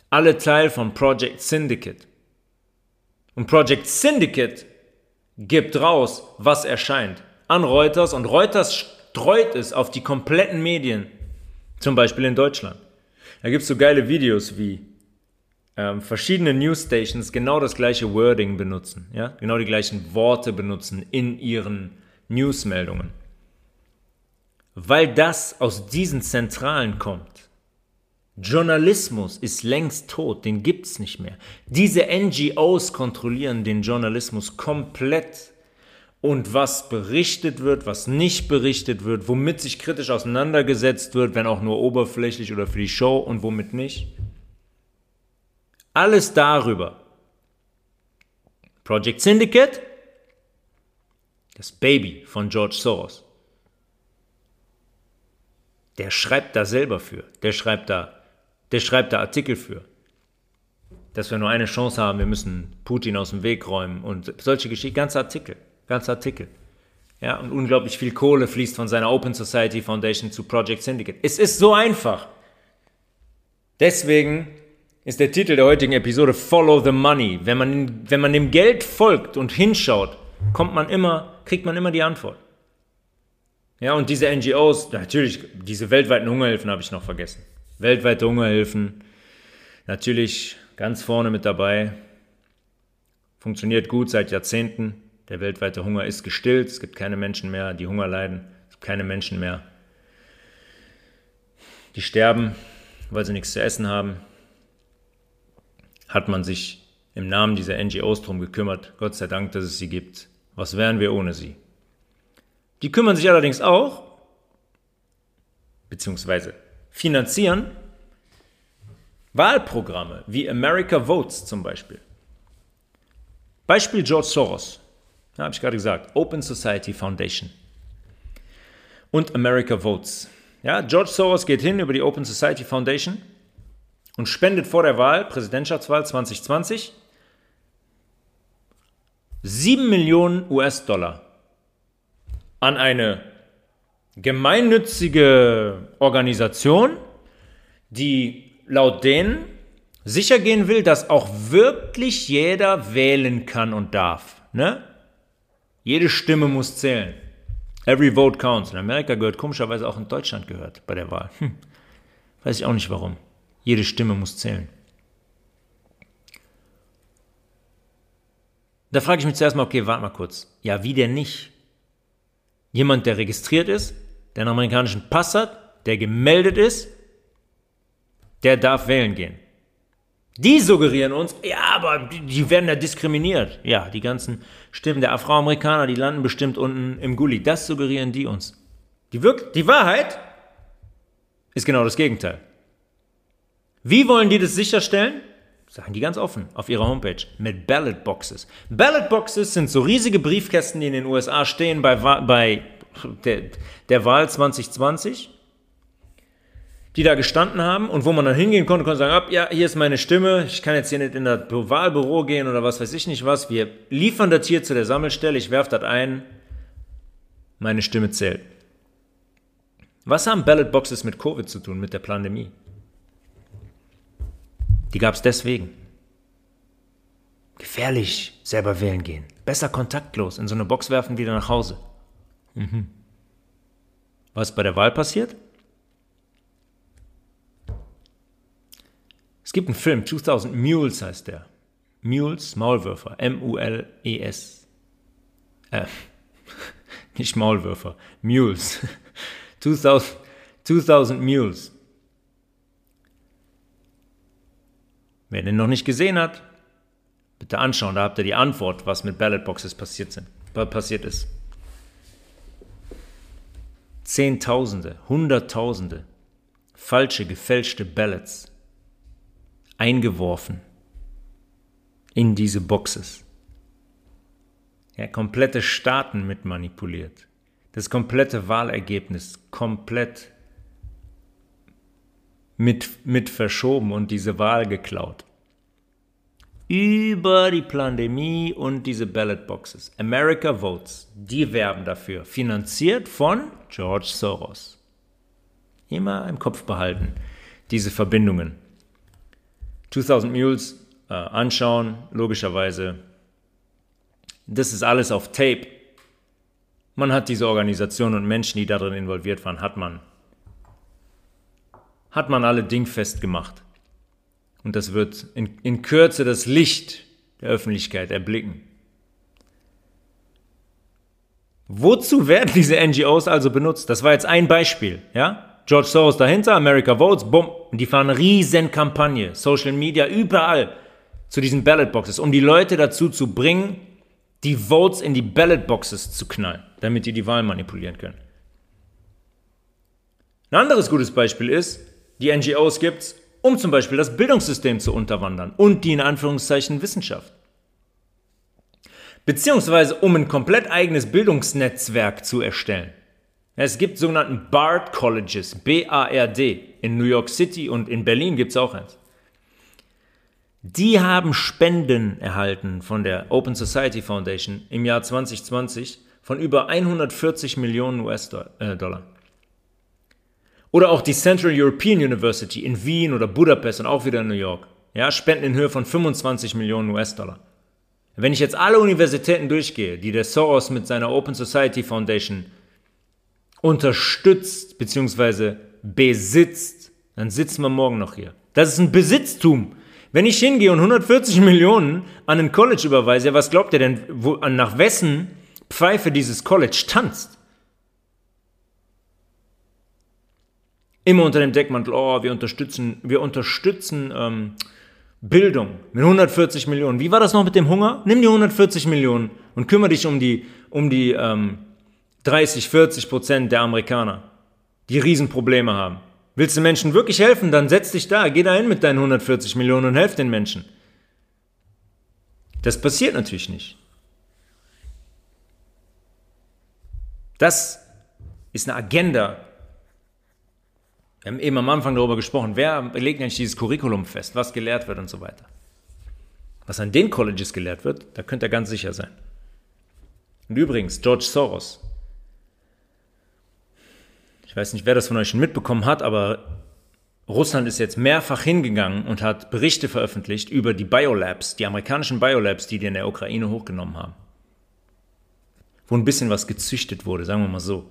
Alle Teil von Project Syndicate. Und Project Syndicate gibt raus, was erscheint an Reuters und Reuters streut es auf die kompletten Medien, zum Beispiel in Deutschland. Da gibt es so geile Videos wie ähm, verschiedene Newsstations genau das gleiche Wording benutzen, ja, genau die gleichen Worte benutzen in ihren Newsmeldungen. Weil das aus diesen Zentralen kommt. Journalismus ist längst tot, den gibt's nicht mehr. Diese NGOs kontrollieren den Journalismus komplett. Und was berichtet wird, was nicht berichtet wird, womit sich kritisch auseinandergesetzt wird, wenn auch nur oberflächlich oder für die Show und womit nicht. Alles darüber. Project Syndicate, das Baby von George Soros. Der schreibt da selber für. Der schreibt da, der schreibt da Artikel für. Dass wir nur eine Chance haben, wir müssen Putin aus dem Weg räumen und solche Geschichten, ganze Artikel, ganze Artikel. Ja, und unglaublich viel Kohle fließt von seiner Open Society Foundation zu Project Syndicate. Es ist so einfach. Deswegen ist der Titel der heutigen Episode Follow the Money. Wenn man, wenn man dem Geld folgt und hinschaut, kommt man immer, kriegt man immer die Antwort. Ja, und diese NGOs, natürlich, diese weltweiten Hungerhilfen habe ich noch vergessen. Weltweite Hungerhilfen, natürlich ganz vorne mit dabei. Funktioniert gut seit Jahrzehnten. Der weltweite Hunger ist gestillt. Es gibt keine Menschen mehr, die Hunger leiden. Es gibt keine Menschen mehr, die sterben, weil sie nichts zu essen haben hat man sich im Namen dieser NGOs darum gekümmert. Gott sei Dank, dass es sie gibt. Was wären wir ohne sie? Die kümmern sich allerdings auch, beziehungsweise finanzieren Wahlprogramme wie America Votes zum Beispiel. Beispiel George Soros, ja, habe ich gerade gesagt, Open Society Foundation und America Votes. Ja, George Soros geht hin über die Open Society Foundation und spendet vor der Wahl, Präsidentschaftswahl 2020, 7 Millionen US-Dollar an eine gemeinnützige Organisation, die laut denen sicher gehen will, dass auch wirklich jeder wählen kann und darf. Ne? Jede Stimme muss zählen. Every vote counts. In Amerika gehört komischerweise auch in Deutschland gehört bei der Wahl. Hm. Weiß ich auch nicht warum. Jede Stimme muss zählen. Da frage ich mich zuerst mal, okay, warte mal kurz. Ja, wie denn nicht? Jemand, der registriert ist, der einen amerikanischen Pass hat, der gemeldet ist, der darf wählen gehen. Die suggerieren uns, ja, aber die werden ja diskriminiert. Ja, die ganzen Stimmen der Afroamerikaner, die landen bestimmt unten im Gully. Das suggerieren die uns. Die, Wirk die Wahrheit ist genau das Gegenteil. Wie wollen die das sicherstellen? Sagen die ganz offen auf ihrer Homepage mit Ballot Boxes. Ballot Boxes sind so riesige Briefkästen, die in den USA stehen bei, bei der, der Wahl 2020, die da gestanden haben und wo man dann hingehen konnte und sagen, ab, ja, hier ist meine Stimme, ich kann jetzt hier nicht in das Wahlbüro gehen oder was weiß ich nicht was. Wir liefern das hier zu der Sammelstelle, ich werfe das ein, meine Stimme zählt. Was haben Ballot Boxes mit Covid zu tun, mit der Pandemie? Die gab es deswegen. Gefährlich, selber wählen gehen. Besser kontaktlos, in so eine Box werfen, wieder nach Hause. Mhm. Was bei der Wahl passiert? Es gibt einen Film, 2000 Mules heißt der. Mules, Maulwürfer, M-U-L-E-S. Äh, nicht Maulwürfer, Mules. 2000, 2000 Mules. Wer den noch nicht gesehen hat, bitte anschauen, da habt ihr die Antwort, was mit Ballotboxes passiert, sind, passiert ist. Zehntausende, Hunderttausende falsche, gefälschte Ballots eingeworfen in diese Boxes. Ja, komplette Staaten mit manipuliert. Das komplette Wahlergebnis komplett mit, mit verschoben und diese Wahl geklaut. Über die Pandemie und diese Ballot Boxes. America Votes, die werben dafür. Finanziert von George Soros. Immer im Kopf behalten, diese Verbindungen. 2000 Mules äh, anschauen, logischerweise. Das ist alles auf Tape. Man hat diese Organisation und Menschen, die darin involviert waren, hat man, hat man alle dingfest gemacht. Und das wird in, in Kürze das Licht der Öffentlichkeit erblicken. Wozu werden diese NGOs also benutzt? Das war jetzt ein Beispiel, ja? George Soros dahinter, America Votes, bumm. Und die fahren eine riesen Kampagne, Social Media, überall zu diesen Ballot Boxes, um die Leute dazu zu bringen, die Votes in die Ballot Boxes zu knallen, damit die die Wahl manipulieren können. Ein anderes gutes Beispiel ist, die NGOs gibt es, um zum Beispiel das Bildungssystem zu unterwandern und die in Anführungszeichen Wissenschaft. Beziehungsweise um ein komplett eigenes Bildungsnetzwerk zu erstellen. Es gibt sogenannten BARD Colleges, B-A-R-D, in New York City und in Berlin gibt es auch eins. Die haben Spenden erhalten von der Open Society Foundation im Jahr 2020 von über 140 Millionen US-Dollar. Oder auch die Central European University in Wien oder Budapest und auch wieder in New York. Ja, Spenden in Höhe von 25 Millionen US-Dollar. Wenn ich jetzt alle Universitäten durchgehe, die der Soros mit seiner Open Society Foundation unterstützt bzw. besitzt, dann sitzen wir morgen noch hier. Das ist ein Besitztum. Wenn ich hingehe und 140 Millionen an ein College überweise, was glaubt ihr denn, wo, nach wessen Pfeife dieses College tanzt? Immer unter dem Deckmantel, oh, wir unterstützen, wir unterstützen ähm, Bildung mit 140 Millionen. Wie war das noch mit dem Hunger? Nimm die 140 Millionen und kümmere dich um die, um die ähm, 30, 40 Prozent der Amerikaner, die Riesenprobleme haben. Willst du Menschen wirklich helfen, dann setz dich da, geh da hin mit deinen 140 Millionen und helf den Menschen. Das passiert natürlich nicht. Das ist eine Agenda. Wir haben eben am Anfang darüber gesprochen, wer legt eigentlich dieses Curriculum fest, was gelehrt wird und so weiter. Was an den Colleges gelehrt wird, da könnt ihr ganz sicher sein. Und übrigens, George Soros, weiß nicht, wer das von euch schon mitbekommen hat, aber Russland ist jetzt mehrfach hingegangen und hat Berichte veröffentlicht über die Biolabs, die amerikanischen Biolabs, die die in der Ukraine hochgenommen haben. Wo ein bisschen was gezüchtet wurde, sagen wir mal so.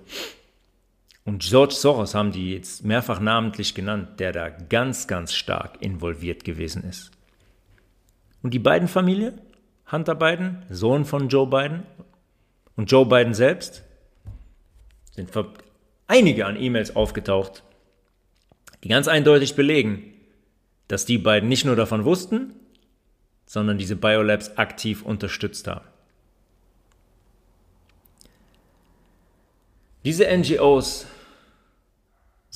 Und George Soros haben die jetzt mehrfach namentlich genannt, der da ganz, ganz stark involviert gewesen ist. Und die beiden Familie, Hunter Biden, Sohn von Joe Biden und Joe Biden selbst, sind einige an E-Mails aufgetaucht, die ganz eindeutig belegen, dass die beiden nicht nur davon wussten, sondern diese Biolabs aktiv unterstützt haben. Diese NGOs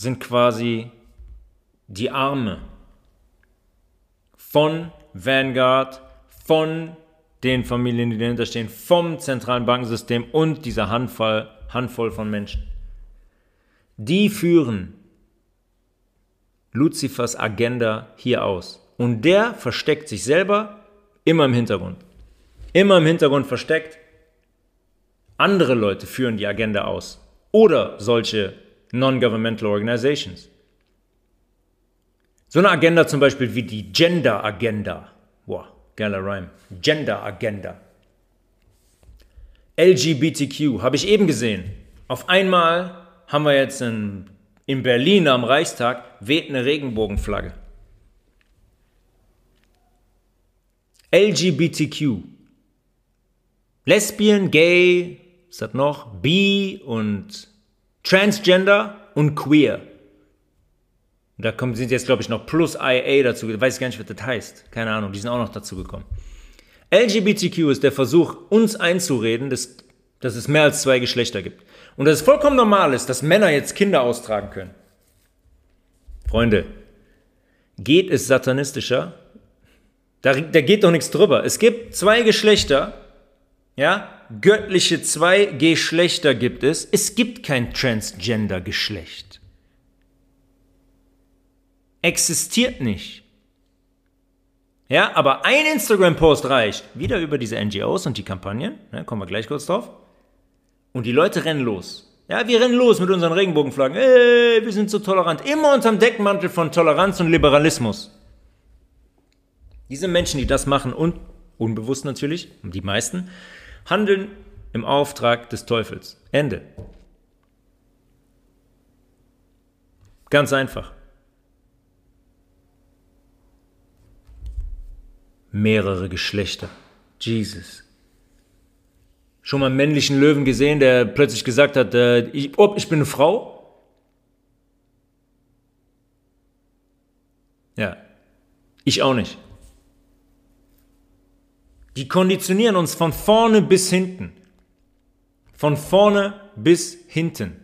sind quasi die Arme von Vanguard, von den Familien, die dahinter stehen, vom zentralen Bankensystem und dieser Handvoll, Handvoll von Menschen. Die führen Luzifers Agenda hier aus. Und der versteckt sich selber immer im Hintergrund. Immer im Hintergrund versteckt. Andere Leute führen die Agenda aus. Oder solche Non-Governmental Organizations. So eine Agenda zum Beispiel wie die Gender Agenda. Boah, geiler Rhyme. Gender Agenda. LGBTQ, habe ich eben gesehen. Auf einmal haben wir jetzt in, in Berlin am Reichstag, weht eine Regenbogenflagge. LGBTQ. Lesbian, Gay, was hat noch? Bi und Transgender und Queer. Da kommen, sind jetzt, glaube ich, noch plus IA dazu. Ich weiß gar nicht, was das heißt. Keine Ahnung, die sind auch noch dazu gekommen. LGBTQ ist der Versuch, uns einzureden, dass, dass es mehr als zwei Geschlechter gibt. Und dass es vollkommen normal ist, dass Männer jetzt Kinder austragen können. Freunde, geht es satanistischer? Da, da geht doch nichts drüber. Es gibt zwei Geschlechter, ja, göttliche zwei Geschlechter gibt es. Es gibt kein Transgender-Geschlecht. Existiert nicht. Ja, aber ein Instagram-Post reicht. Wieder über diese NGOs und die Kampagnen. Ja, kommen wir gleich kurz drauf. Und die Leute rennen los. Ja, wir rennen los mit unseren Regenbogenflaggen. Ey, wir sind so tolerant. Immer unterm Deckmantel von Toleranz und Liberalismus. Diese Menschen, die das machen und unbewusst natürlich, die meisten, handeln im Auftrag des Teufels. Ende. Ganz einfach. Mehrere Geschlechter. Jesus. Schon mal einen männlichen Löwen gesehen, der plötzlich gesagt hat, äh, ich, oh, ich bin eine Frau? Ja, ich auch nicht. Die konditionieren uns von vorne bis hinten. Von vorne bis hinten.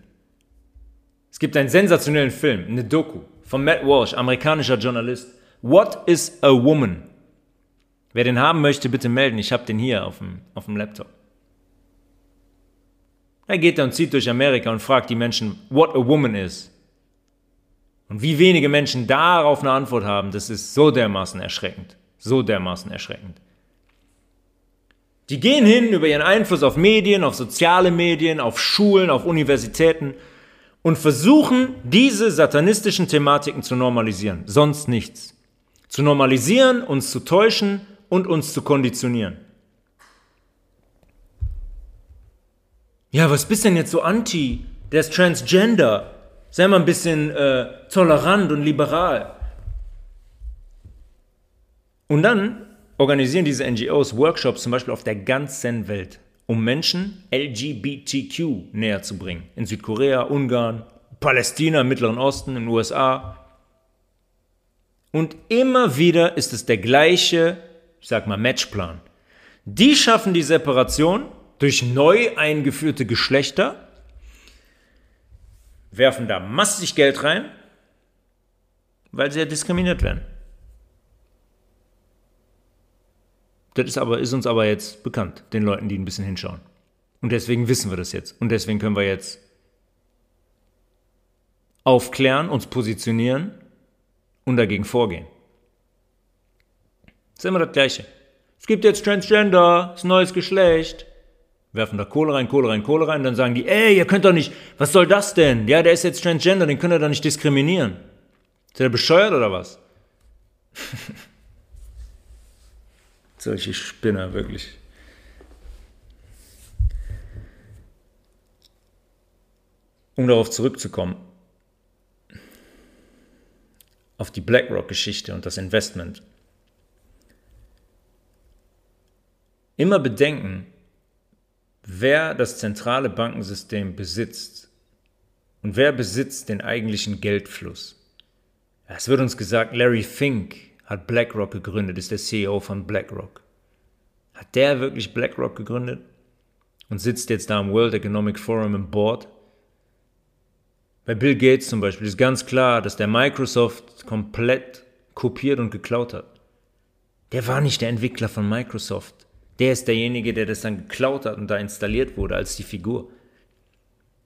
Es gibt einen sensationellen Film, eine Doku von Matt Walsh, amerikanischer Journalist. What is a Woman? Wer den haben möchte, bitte melden. Ich habe den hier auf dem, auf dem Laptop. Er geht dann, zieht durch Amerika und fragt die Menschen, what a woman is. Und wie wenige Menschen darauf eine Antwort haben, das ist so dermaßen erschreckend. So dermaßen erschreckend. Die gehen hin über ihren Einfluss auf Medien, auf soziale Medien, auf Schulen, auf Universitäten und versuchen, diese satanistischen Thematiken zu normalisieren. Sonst nichts. Zu normalisieren, uns zu täuschen und uns zu konditionieren. Ja, was bist denn jetzt so anti? Der ist transgender. Sei mal ein bisschen äh, tolerant und liberal. Und dann organisieren diese NGOs Workshops zum Beispiel auf der ganzen Welt, um Menschen LGBTQ näher zu bringen. In Südkorea, Ungarn, Palästina, im Mittleren Osten, in den USA. Und immer wieder ist es der gleiche, ich sag mal, Matchplan. Die schaffen die Separation durch neu eingeführte Geschlechter, werfen da massig Geld rein, weil sie ja diskriminiert werden. Das ist, aber, ist uns aber jetzt bekannt, den Leuten, die ein bisschen hinschauen. Und deswegen wissen wir das jetzt. Und deswegen können wir jetzt aufklären, uns positionieren und dagegen vorgehen. Das ist immer das Gleiche. Es gibt jetzt Transgender, das neues Geschlecht werfen da Kohle rein, Kohle rein, Kohle rein, dann sagen die, ey, ihr könnt doch nicht, was soll das denn? Ja, der ist jetzt Transgender, den könnt ihr doch nicht diskriminieren. Ist der bescheuert oder was? Solche Spinner, wirklich. Um darauf zurückzukommen, auf die BlackRock-Geschichte und das Investment. Immer bedenken, wer das zentrale Bankensystem besitzt und wer besitzt den eigentlichen Geldfluss. Es wird uns gesagt, Larry Fink hat BlackRock gegründet, ist der CEO von BlackRock. Hat der wirklich BlackRock gegründet und sitzt jetzt da im World Economic Forum im Board? Bei Bill Gates zum Beispiel ist ganz klar, dass der Microsoft komplett kopiert und geklaut hat. Der war nicht der Entwickler von Microsoft. Der ist derjenige, der das dann geklaut hat und da installiert wurde als die Figur.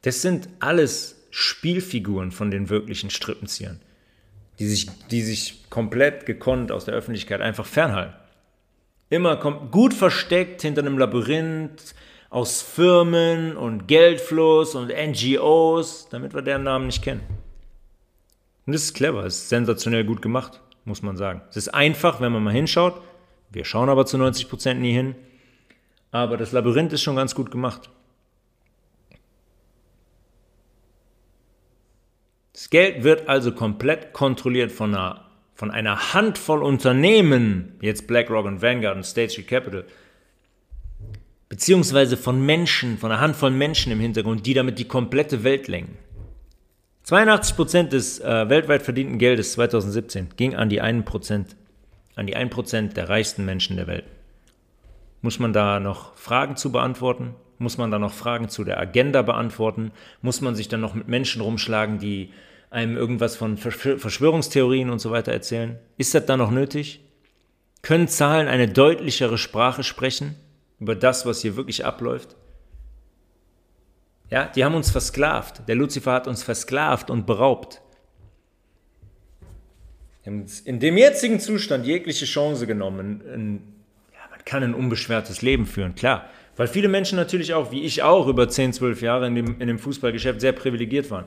Das sind alles Spielfiguren von den wirklichen Strippenziehern, die sich, die sich komplett gekonnt aus der Öffentlichkeit einfach fernhalten. Immer gut versteckt hinter einem Labyrinth aus Firmen und Geldfluss und NGOs, damit wir deren Namen nicht kennen. Und das ist clever, das ist sensationell gut gemacht, muss man sagen. Es ist einfach, wenn man mal hinschaut, wir schauen aber zu 90 Prozent nie hin. Aber das Labyrinth ist schon ganz gut gemacht. Das Geld wird also komplett kontrolliert von einer, von einer Handvoll Unternehmen, jetzt BlackRock und Vanguard und State Street Capital, beziehungsweise von Menschen, von einer Handvoll Menschen im Hintergrund, die damit die komplette Welt lenken. 82% des äh, weltweit verdienten Geldes 2017 ging an die 1% an die 1% der reichsten Menschen der Welt. Muss man da noch Fragen zu beantworten? Muss man da noch Fragen zu der Agenda beantworten? Muss man sich dann noch mit Menschen rumschlagen, die einem irgendwas von Verschwörungstheorien und so weiter erzählen? Ist das da noch nötig? Können Zahlen eine deutlichere Sprache sprechen über das, was hier wirklich abläuft? Ja, die haben uns versklavt. Der Luzifer hat uns versklavt und beraubt in dem jetzigen Zustand jegliche Chance genommen. Ein, ja, man kann ein unbeschwertes Leben führen, klar. Weil viele Menschen natürlich auch, wie ich auch, über 10, 12 Jahre in dem, in dem Fußballgeschäft sehr privilegiert waren.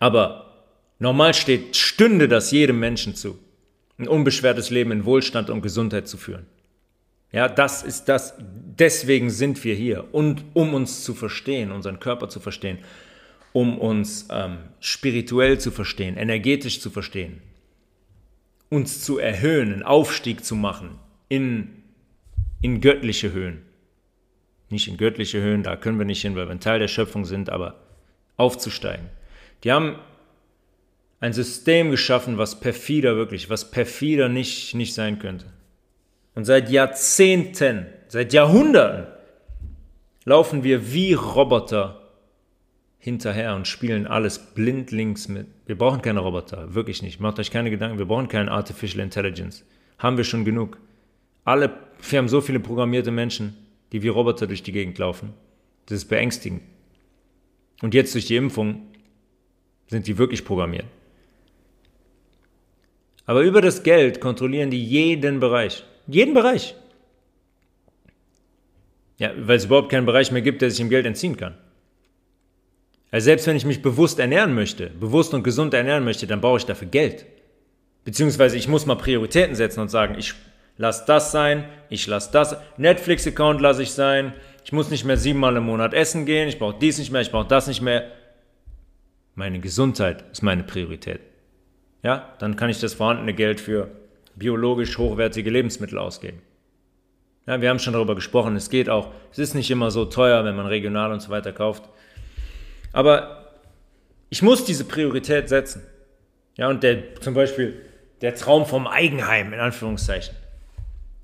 Aber normal steht, stünde das jedem Menschen zu. ein unbeschwertes Leben in Wohlstand und Gesundheit zu führen. Ja, das ist das. Deswegen sind wir hier. Und um uns zu verstehen, unseren Körper zu verstehen, um uns ähm, spirituell zu verstehen, energetisch zu verstehen, uns zu erhöhen, einen Aufstieg zu machen in, in göttliche Höhen. Nicht in göttliche Höhen, da können wir nicht hin, weil wir ein Teil der Schöpfung sind, aber aufzusteigen. Die haben ein System geschaffen, was perfider wirklich, was perfider nicht, nicht sein könnte. Und seit Jahrzehnten, seit Jahrhunderten laufen wir wie Roboter hinterher und spielen alles blindlings mit. Wir brauchen keine Roboter, wirklich nicht. Macht euch keine Gedanken, wir brauchen keine Artificial Intelligence. Haben wir schon genug. Alle, wir haben so viele programmierte Menschen, die wie Roboter durch die Gegend laufen. Das ist beängstigend. Und jetzt durch die Impfung sind die wirklich programmiert. Aber über das Geld kontrollieren die jeden Bereich. Jeden Bereich. Ja, weil es überhaupt keinen Bereich mehr gibt, der sich dem Geld entziehen kann. Also selbst wenn ich mich bewusst ernähren möchte, bewusst und gesund ernähren möchte, dann brauche ich dafür Geld. Beziehungsweise ich muss mal Prioritäten setzen und sagen, ich lasse das sein, ich lasse das. Netflix-Account lasse ich sein. Ich muss nicht mehr siebenmal im Monat essen gehen. Ich brauche dies nicht mehr, ich brauche das nicht mehr. Meine Gesundheit ist meine Priorität. Ja, dann kann ich das vorhandene Geld für biologisch hochwertige Lebensmittel ausgeben. Ja, wir haben schon darüber gesprochen, es geht auch, es ist nicht immer so teuer, wenn man regional und so weiter kauft. Aber ich muss diese Priorität setzen. Ja, und der, zum Beispiel der Traum vom Eigenheim, in Anführungszeichen,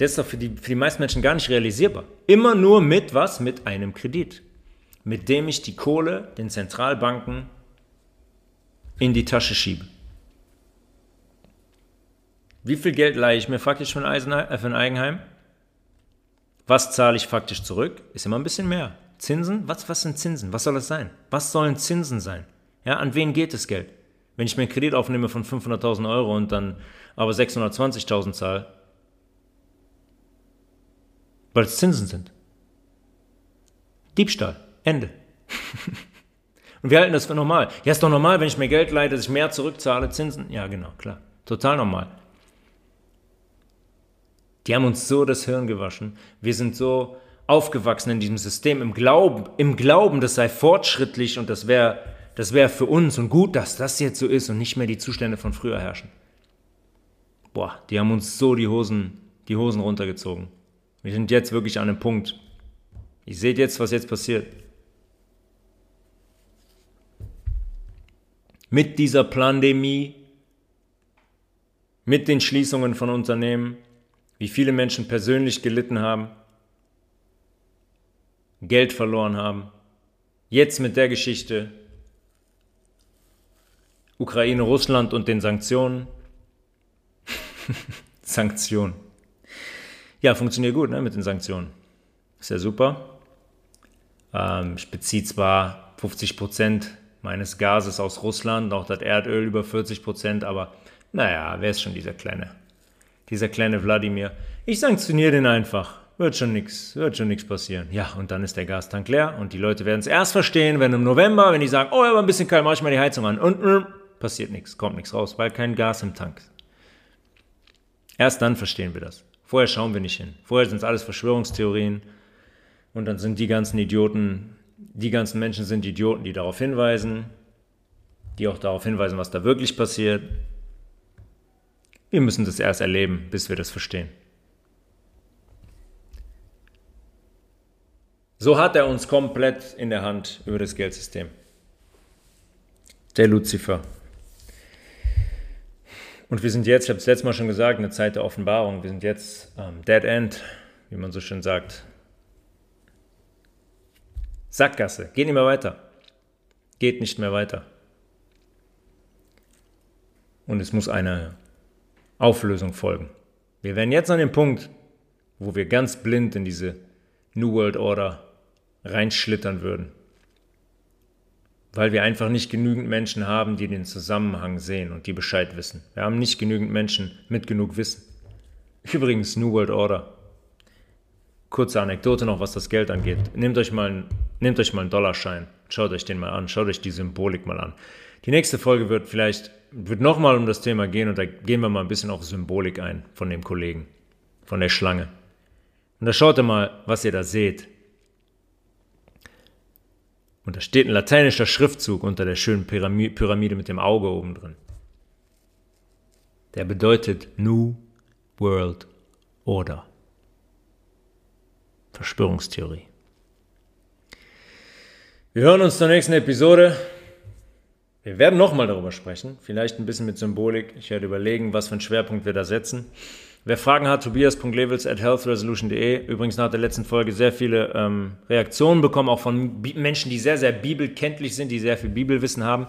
der ist doch für die, für die meisten Menschen gar nicht realisierbar. Immer nur mit was? Mit einem Kredit. Mit dem ich die Kohle den Zentralbanken in die Tasche schiebe. Wie viel Geld leihe ich mir faktisch für ein, äh, für ein Eigenheim? Was zahle ich faktisch zurück? Ist immer ein bisschen mehr. Zinsen? Was, was sind Zinsen? Was soll das sein? Was sollen Zinsen sein? Ja, an wen geht das Geld? Wenn ich mir einen Kredit aufnehme von 500.000 Euro und dann aber 620.000 zahle, weil es Zinsen sind. Diebstahl. Ende. und wir halten das für normal. Ja, ist doch normal, wenn ich mir Geld leihe, dass ich mehr zurückzahle, Zinsen. Ja, genau, klar. Total normal. Die haben uns so das Hirn gewaschen. Wir sind so aufgewachsen in diesem System, im Glauben, im Glauben, das sei fortschrittlich und das wäre das wär für uns und gut, dass das jetzt so ist und nicht mehr die Zustände von früher herrschen. Boah, die haben uns so die Hosen, die Hosen runtergezogen. Wir sind jetzt wirklich an einem Punkt. Ihr seht jetzt, was jetzt passiert. Mit dieser Pandemie, mit den Schließungen von Unternehmen, wie viele Menschen persönlich gelitten haben, Geld verloren haben. Jetzt mit der Geschichte Ukraine, Russland und den Sanktionen. Sanktionen. Ja, funktioniert gut ne, mit den Sanktionen. Ist ja super. Ähm, ich beziehe zwar 50 Prozent meines Gases aus Russland, auch das Erdöl über 40 Prozent, aber naja, wer ist schon dieser kleine dieser kleine Wladimir. Ich sanktioniere den einfach. Wird schon nichts, wird schon nichts passieren. Ja, und dann ist der Gastank leer und die Leute werden es erst verstehen, wenn im November, wenn die sagen, oh, aber ein bisschen kalt, mach ich mal die Heizung an und äh, passiert nichts, kommt nichts raus, weil kein Gas im Tank ist. Erst dann verstehen wir das. Vorher schauen wir nicht hin. Vorher sind es alles Verschwörungstheorien und dann sind die ganzen Idioten, die ganzen Menschen sind Idioten, die darauf hinweisen, die auch darauf hinweisen, was da wirklich passiert. Wir müssen das erst erleben, bis wir das verstehen. So hat er uns komplett in der Hand über das Geldsystem. Der Luzifer. Und wir sind jetzt, ich habe es letztes Mal schon gesagt, eine Zeit der Offenbarung. Wir sind jetzt ähm, Dead End, wie man so schön sagt. Sackgasse. Geht nicht mehr weiter. Geht nicht mehr weiter. Und es muss eine Auflösung folgen. Wir werden jetzt an dem Punkt, wo wir ganz blind in diese New World Order reinschlittern würden. Weil wir einfach nicht genügend Menschen haben, die den Zusammenhang sehen und die Bescheid wissen. Wir haben nicht genügend Menschen mit genug Wissen. Übrigens, New World Order. Kurze Anekdote noch, was das Geld angeht. Nehmt euch mal einen, nehmt euch mal einen Dollarschein. Schaut euch den mal an. Schaut euch die Symbolik mal an. Die nächste Folge wird vielleicht wird nochmal um das Thema gehen und da gehen wir mal ein bisschen auf Symbolik ein von dem Kollegen, von der Schlange. Und da schaut ihr mal, was ihr da seht. Und da steht ein lateinischer Schriftzug unter der schönen Pyramide mit dem Auge oben drin. Der bedeutet New World Order. Verschwörungstheorie. Wir hören uns zur nächsten Episode. Wir werden nochmal darüber sprechen, vielleicht ein bisschen mit Symbolik. Ich werde überlegen, was für einen Schwerpunkt wir da setzen. Wer Fragen hat, tobias.levels at healthresolution.de. Übrigens nach der letzten Folge sehr viele ähm, Reaktionen bekommen, auch von Bi Menschen, die sehr, sehr bibelkenntlich sind, die sehr viel Bibelwissen haben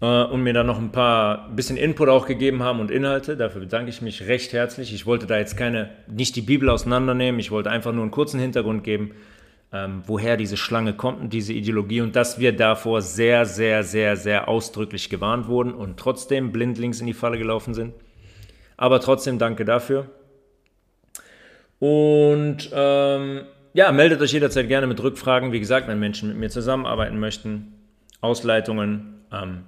äh, und mir da noch ein paar bisschen Input auch gegeben haben und Inhalte. Dafür bedanke ich mich recht herzlich. Ich wollte da jetzt keine, nicht die Bibel auseinandernehmen, ich wollte einfach nur einen kurzen Hintergrund geben ähm, woher diese Schlange kommt und diese Ideologie und dass wir davor sehr, sehr, sehr, sehr ausdrücklich gewarnt wurden und trotzdem blindlings in die Falle gelaufen sind. Aber trotzdem danke dafür. Und ähm, ja, meldet euch jederzeit gerne mit Rückfragen. Wie gesagt, wenn Menschen mit mir zusammenarbeiten möchten, Ausleitungen, ähm,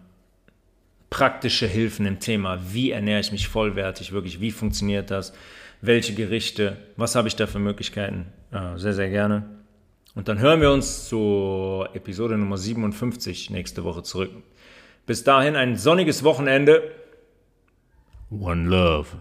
praktische Hilfen im Thema, wie ernähre ich mich vollwertig, wirklich, wie funktioniert das, welche Gerichte, was habe ich da für Möglichkeiten, äh, sehr, sehr gerne. Und dann hören wir uns zur Episode Nummer 57 nächste Woche zurück. Bis dahin ein sonniges Wochenende. One Love.